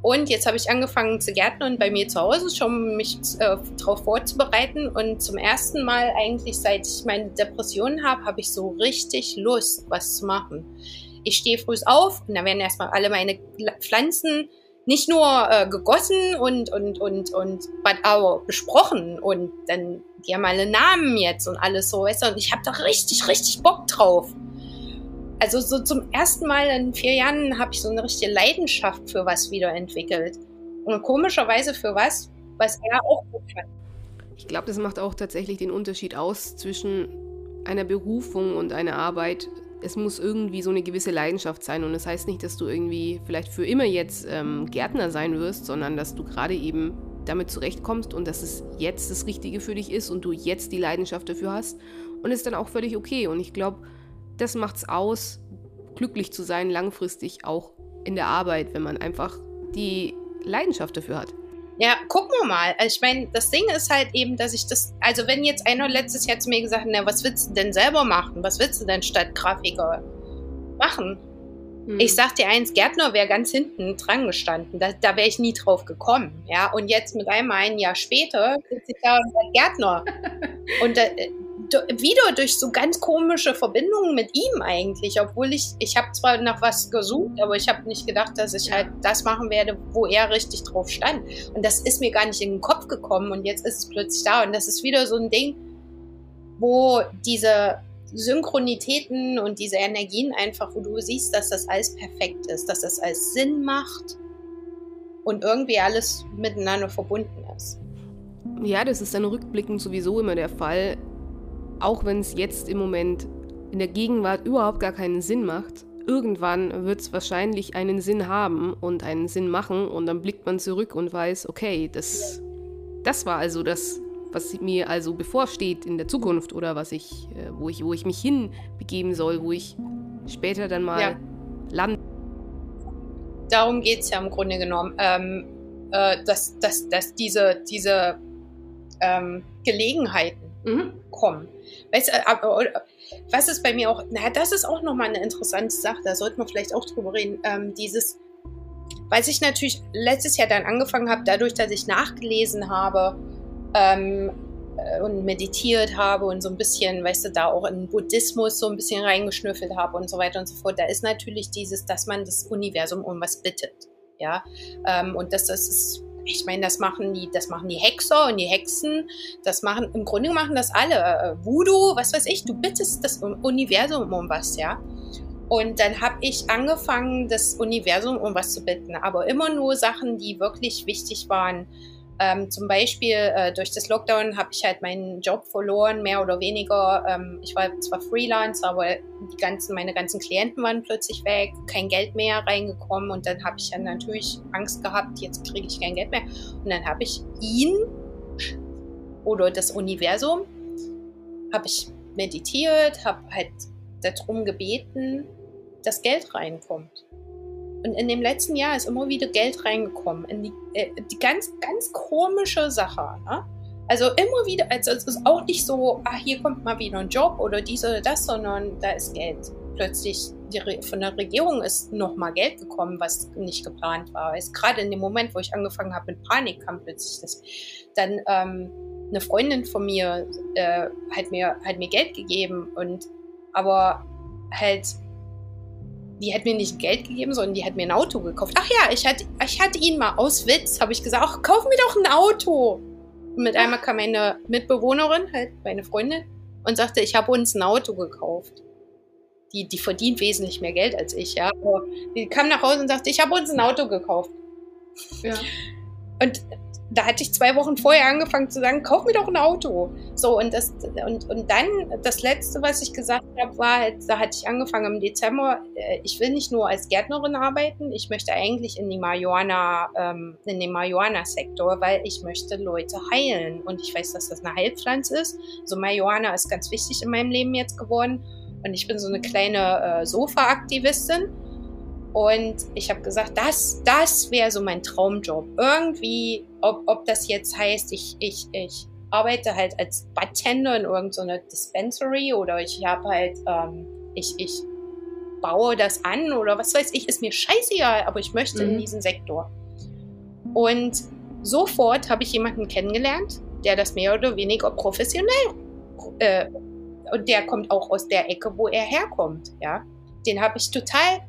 S2: und jetzt habe ich angefangen zu gärtnern bei mir zu Hause, schon mich äh, darauf vorzubereiten. Und zum ersten Mal eigentlich, seit ich meine Depressionen habe, habe ich so richtig Lust, was zu machen. Ich stehe früh auf und da werden erstmal alle meine Pflanzen nicht nur äh, gegossen und, und, und, und, aber besprochen. Und dann, die haben alle Namen jetzt und alles so. Weißt du? Und ich habe da richtig, richtig Bock drauf also so zum ersten Mal in vier Jahren habe ich so eine richtige Leidenschaft für was wieder entwickelt. Und komischerweise für was, was er auch gut fand.
S1: Ich glaube, das macht auch tatsächlich den Unterschied aus zwischen einer Berufung und einer Arbeit. Es muss irgendwie so eine gewisse Leidenschaft sein. Und das heißt nicht, dass du irgendwie vielleicht für immer jetzt ähm, Gärtner sein wirst, sondern dass du gerade eben damit zurechtkommst und dass es jetzt das Richtige für dich ist und du jetzt die Leidenschaft dafür hast. Und ist dann auch völlig okay. Und ich glaube, das macht's aus, glücklich zu sein, langfristig auch in der Arbeit, wenn man einfach die Leidenschaft dafür hat.
S2: Ja, gucken wir mal. Also ich meine, das Ding ist halt eben, dass ich das, also wenn jetzt einer letztes Jahr zu mir gesagt hat, na, was willst du denn selber machen? Was willst du denn statt Grafiker machen? Hm. Ich sag dir eins, Gärtner wäre ganz hinten dran gestanden. Da, da wäre ich nie drauf gekommen. Ja, und jetzt mit einmal ein Jahr später sitze ich da und Gärtner. und da, wieder durch so ganz komische Verbindungen mit ihm eigentlich, obwohl ich, ich habe zwar nach was gesucht, aber ich habe nicht gedacht, dass ich halt das machen werde, wo er richtig drauf stand. Und das ist mir gar nicht in den Kopf gekommen und jetzt ist es plötzlich da und das ist wieder so ein Ding, wo diese Synchronitäten und diese Energien einfach, wo du siehst, dass das alles perfekt ist, dass das alles Sinn macht und irgendwie alles miteinander verbunden ist.
S1: Ja, das ist dann rückblickend sowieso immer der Fall auch wenn es jetzt im Moment in der Gegenwart überhaupt gar keinen Sinn macht, irgendwann wird es wahrscheinlich einen Sinn haben und einen Sinn machen und dann blickt man zurück und weiß, okay, das, das war also das, was mir also bevorsteht in der Zukunft oder was ich, äh, wo ich, wo ich mich hinbegeben soll, wo ich später dann mal ja. lande.
S2: Darum geht es ja im Grunde genommen, ähm, äh, dass, dass, dass diese, diese ähm, Gelegenheiten mhm. kommen. Weißt, äh, was ist bei mir auch, naja, das ist auch nochmal eine interessante Sache, da sollten wir vielleicht auch drüber reden, ähm, dieses, was ich natürlich letztes Jahr dann angefangen habe, dadurch, dass ich nachgelesen habe ähm, äh, und meditiert habe und so ein bisschen, weißt du, da auch in Buddhismus so ein bisschen reingeschnüffelt habe und so weiter und so fort, da ist natürlich dieses, dass man das Universum um was bittet. Ja, ähm, und das, das ist ich meine, das machen die, das machen die Hexer und die Hexen, das machen, im Grunde machen das alle. Äh, Voodoo, was weiß ich, du bittest das Universum um was, ja. Und dann habe ich angefangen, das Universum um was zu bitten, aber immer nur Sachen, die wirklich wichtig waren. Ähm, zum Beispiel äh, durch das Lockdown habe ich halt meinen Job verloren, mehr oder weniger. Ähm, ich war zwar Freelance, aber die ganzen, meine ganzen Klienten waren plötzlich weg, kein Geld mehr reingekommen und dann habe ich dann natürlich Angst gehabt, jetzt kriege ich kein Geld mehr. Und dann habe ich ihn oder das Universum, habe ich meditiert, habe halt darum gebeten, dass Geld reinkommt. Und in dem letzten Jahr ist immer wieder Geld reingekommen. In die, äh, die ganz, ganz komische Sache. Ne? Also immer wieder, also es ist auch nicht so, ah, hier kommt mal wieder ein Job oder dies oder das, sondern da ist Geld. Plötzlich die, von der Regierung ist nochmal Geld gekommen, was nicht geplant war. Ist gerade in dem Moment, wo ich angefangen habe mit Panik, kam plötzlich das. Dann ähm, eine Freundin von mir äh, hat mir hat mir Geld gegeben und aber halt die hat mir nicht Geld gegeben, sondern die hat mir ein Auto gekauft. Ach ja, ich hatte, ich hatte ihn mal aus Witz, habe ich gesagt, ach, kauf mir doch ein Auto. Und mit einmal kam meine Mitbewohnerin, halt meine Freundin, und sagte, ich habe uns ein Auto gekauft. Die, die verdient wesentlich mehr Geld als ich, ja. Aber die kam nach Hause und sagte, ich habe uns ein Auto gekauft. Ja. Und da hatte ich zwei Wochen vorher angefangen zu sagen, kauf mir doch ein Auto. So, und, das, und, und dann, das Letzte, was ich gesagt habe, war halt, da hatte ich angefangen im Dezember, äh, ich will nicht nur als Gärtnerin arbeiten, ich möchte eigentlich in die Marihuana, ähm, in den Marihuana-Sektor, weil ich möchte Leute heilen. Und ich weiß, dass das eine Heilpflanze ist. So Marihuana ist ganz wichtig in meinem Leben jetzt geworden. Und ich bin so eine kleine äh, Sofa-Aktivistin. Und ich habe gesagt, das, das wäre so mein Traumjob. Irgendwie, ob, ob das jetzt heißt, ich, ich, ich arbeite halt als Bartender in irgendeiner Dispensary oder ich habe halt, ähm, ich, ich baue das an oder was weiß ich, ist mir scheißegal, aber ich möchte mhm. in diesen Sektor. Und sofort habe ich jemanden kennengelernt, der das mehr oder weniger professionell äh, und der kommt auch aus der Ecke, wo er herkommt, ja. Den habe ich total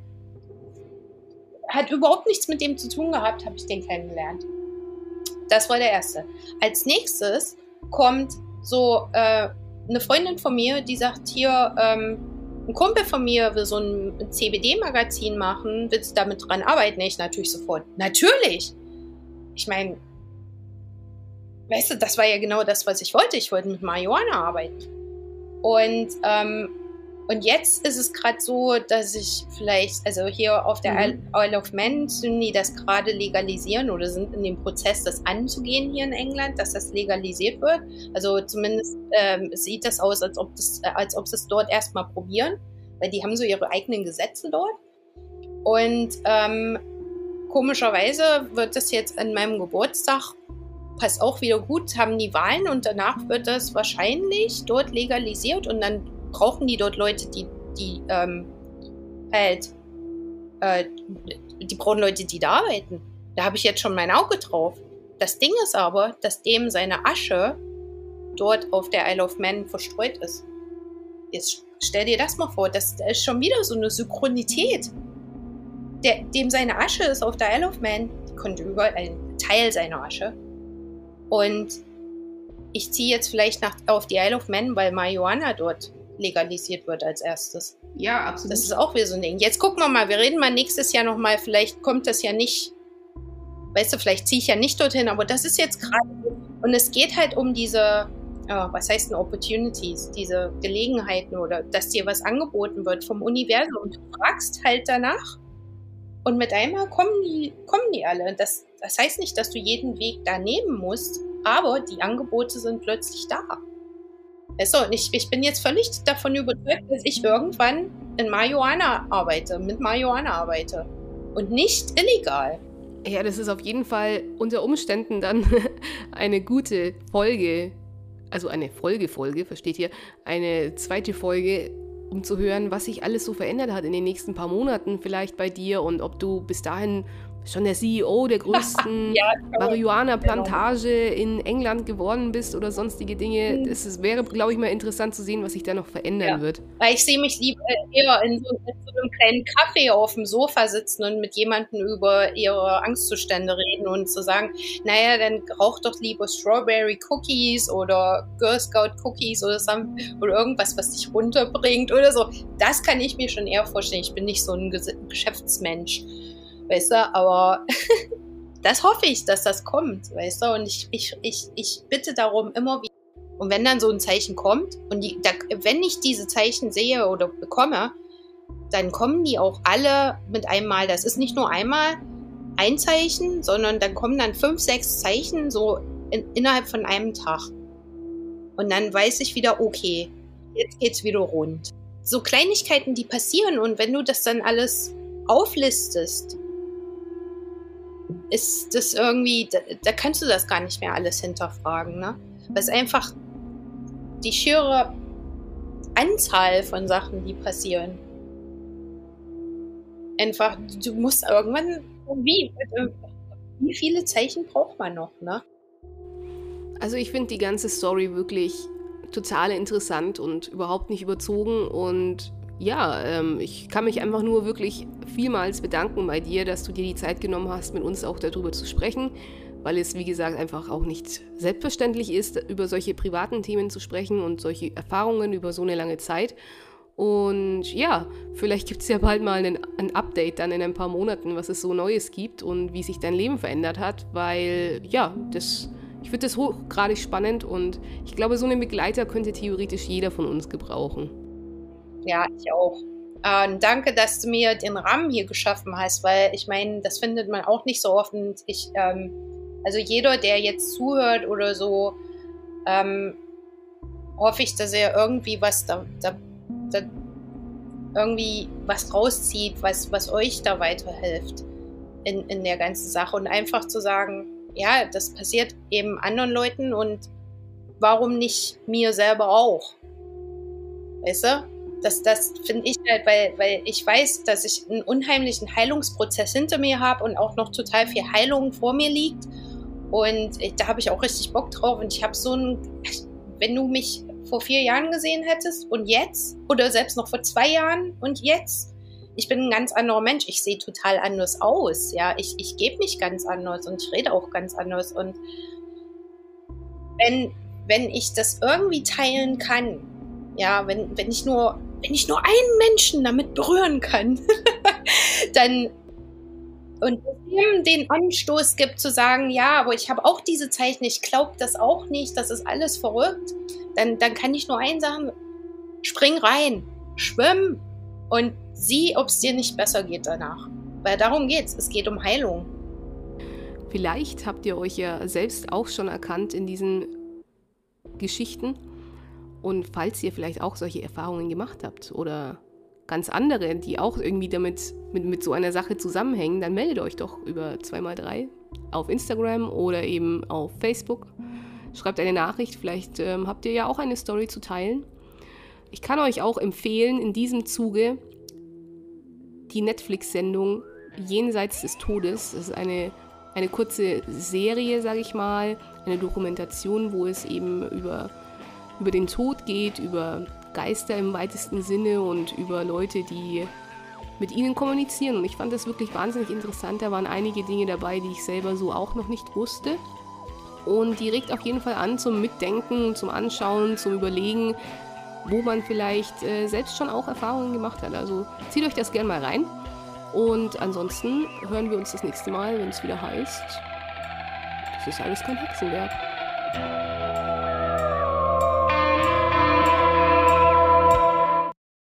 S2: hat überhaupt nichts mit dem zu tun gehabt, habe ich den kennengelernt. Das war der erste. Als nächstes kommt so äh, eine Freundin von mir, die sagt hier, ähm, ein Kumpel von mir will so ein CBD-Magazin machen, willst du damit dran arbeiten? Ich natürlich sofort. Natürlich! Ich meine, weißt du, das war ja genau das, was ich wollte. Ich wollte mit Marihuana arbeiten. Und ähm, und jetzt ist es gerade so, dass ich vielleicht, also hier auf der mhm. Isle of Man, die das gerade legalisieren oder sind in dem Prozess, das anzugehen hier in England, dass das legalisiert wird. Also zumindest ähm, sieht das aus, als ob, das, äh, als ob sie es dort erstmal probieren, weil die haben so ihre eigenen Gesetze dort. Und ähm, komischerweise wird das jetzt an meinem Geburtstag passt auch wieder gut, haben die Wahlen und danach wird das wahrscheinlich dort legalisiert und dann brauchen die dort Leute, die, die ähm, halt, äh, die brauchen Leute, die da arbeiten. Da habe ich jetzt schon mein Auge drauf. Das Ding ist aber, dass dem seine Asche dort auf der Isle of Man verstreut ist. Jetzt stell dir das mal vor, das ist schon wieder so eine Synchronität. Der, dem seine Asche ist auf der Isle of Man, die konnte überall ein Teil seiner Asche. Und ich ziehe jetzt vielleicht nach, auf die Isle of Man, weil Marihuana dort legalisiert wird als erstes.
S1: Ja, absolut.
S2: Das ist auch wieder so ein Ding. Jetzt gucken wir mal, wir reden mal nächstes Jahr nochmal, vielleicht kommt das ja nicht, weißt du, vielleicht ziehe ich ja nicht dorthin, aber das ist jetzt gerade, und es geht halt um diese, oh, was heißt denn Opportunities, diese Gelegenheiten oder dass dir was angeboten wird vom Universum und du fragst halt danach und mit einmal kommen die, kommen die alle. Das, das heißt nicht, dass du jeden Weg da nehmen musst, aber die Angebote sind plötzlich da. So, und ich, ich bin jetzt völlig davon überzeugt, dass ich irgendwann in Marihuana arbeite, mit Marihuana arbeite. Und nicht illegal.
S1: Ja, das ist auf jeden Fall unter Umständen dann eine gute Folge, also eine Folgefolge, versteht ihr? Eine zweite Folge, um zu hören, was sich alles so verändert hat in den nächsten paar Monaten vielleicht bei dir und ob du bis dahin schon der CEO der größten ja, Marihuana-Plantage genau. in England geworden bist oder sonstige Dinge. Es mhm. wäre, glaube ich, mal interessant zu sehen, was sich da noch verändern ja. wird.
S2: Weil ich sehe mich lieber eher in so, in so, einem kleinen Kaffee auf dem Sofa sitzen und mit jemandem über ihre Angstzustände reden und zu sagen, naja, dann rauch doch lieber Strawberry Cookies oder Girl Scout Cookies oder, oder irgendwas, was dich runterbringt oder so. Das kann ich mir schon eher vorstellen. Ich bin nicht so ein Geschäftsmensch weißt du, aber das hoffe ich, dass das kommt, weißt du, und ich, ich, ich, ich bitte darum immer wieder. Und wenn dann so ein Zeichen kommt, und die, da, wenn ich diese Zeichen sehe oder bekomme, dann kommen die auch alle mit einmal. Das ist nicht nur einmal ein Zeichen, sondern dann kommen dann fünf, sechs Zeichen so in, innerhalb von einem Tag. Und dann weiß ich wieder, okay, jetzt geht's wieder rund. So Kleinigkeiten, die passieren und wenn du das dann alles auflistest, ist das irgendwie, da, da, kannst du das gar nicht mehr alles hinterfragen, ne? Weil es einfach die schiere Anzahl von Sachen, die passieren. Einfach, du musst irgendwann, wie, wie viele Zeichen braucht man noch, ne?
S1: Also ich finde die ganze Story wirklich total interessant und überhaupt nicht überzogen und ja, ähm, ich kann mich einfach nur wirklich vielmals bedanken bei dir, dass du dir die Zeit genommen hast, mit uns auch darüber zu sprechen, weil es, wie gesagt, einfach auch nicht selbstverständlich ist, über solche privaten Themen zu sprechen und solche Erfahrungen über so eine lange Zeit. Und ja, vielleicht gibt es ja bald mal einen, ein Update dann in ein paar Monaten, was es so Neues gibt und wie sich dein Leben verändert hat, weil ja, das, ich finde das hochgradig spannend und ich glaube, so einen Begleiter könnte theoretisch jeder von uns gebrauchen.
S2: Ja, ich auch. Ähm, danke, dass du mir den Rahmen hier geschaffen hast, weil ich meine, das findet man auch nicht so oft. Und ich, ähm, also jeder, der jetzt zuhört oder so, ähm, hoffe ich, dass er irgendwie was da, da, da irgendwie was rauszieht, was, was euch da weiterhilft in, in der ganzen Sache. Und einfach zu sagen, ja, das passiert eben anderen Leuten und warum nicht mir selber auch? Weißt du? Das, das finde ich halt, weil, weil ich weiß, dass ich einen unheimlichen Heilungsprozess hinter mir habe und auch noch total viel Heilung vor mir liegt. Und da habe ich auch richtig Bock drauf. Und ich habe so ein, wenn du mich vor vier Jahren gesehen hättest und jetzt, oder selbst noch vor zwei Jahren und jetzt, ich bin ein ganz anderer Mensch. Ich sehe total anders aus. Ja, ich, ich gebe mich ganz anders und ich rede auch ganz anders. Und wenn, wenn ich das irgendwie teilen kann, ja, wenn, wenn ich nur wenn ich nur einen Menschen damit berühren kann, dann und ihm den Anstoß gibt zu sagen, ja, aber ich habe auch diese Zeichen, ich glaube das auch nicht, das ist alles verrückt, dann, dann kann ich nur eins sagen, spring rein, schwimm und sieh, ob es dir nicht besser geht danach. Weil darum geht's, es geht um Heilung.
S1: Vielleicht habt ihr euch ja selbst auch schon erkannt in diesen Geschichten und falls ihr vielleicht auch solche Erfahrungen gemacht habt oder ganz andere, die auch irgendwie damit mit, mit so einer Sache zusammenhängen, dann meldet euch doch über 2x3 auf Instagram oder eben auf Facebook. Schreibt eine Nachricht, vielleicht ähm, habt ihr ja auch eine Story zu teilen. Ich kann euch auch empfehlen, in diesem Zuge die Netflix-Sendung Jenseits des Todes. Das ist eine, eine kurze Serie, sage ich mal, eine Dokumentation, wo es eben über über den Tod geht, über Geister im weitesten Sinne und über Leute, die mit ihnen kommunizieren. Und ich fand das wirklich wahnsinnig interessant. Da waren einige Dinge dabei, die ich selber so auch noch nicht wusste. Und die regt auf jeden Fall an zum Mitdenken, zum Anschauen, zum Überlegen, wo man vielleicht äh, selbst schon auch Erfahrungen gemacht hat. Also zieht euch das gerne mal rein. Und ansonsten hören wir uns das nächste Mal, wenn es wieder heißt, das ist alles kein Hexenwerk.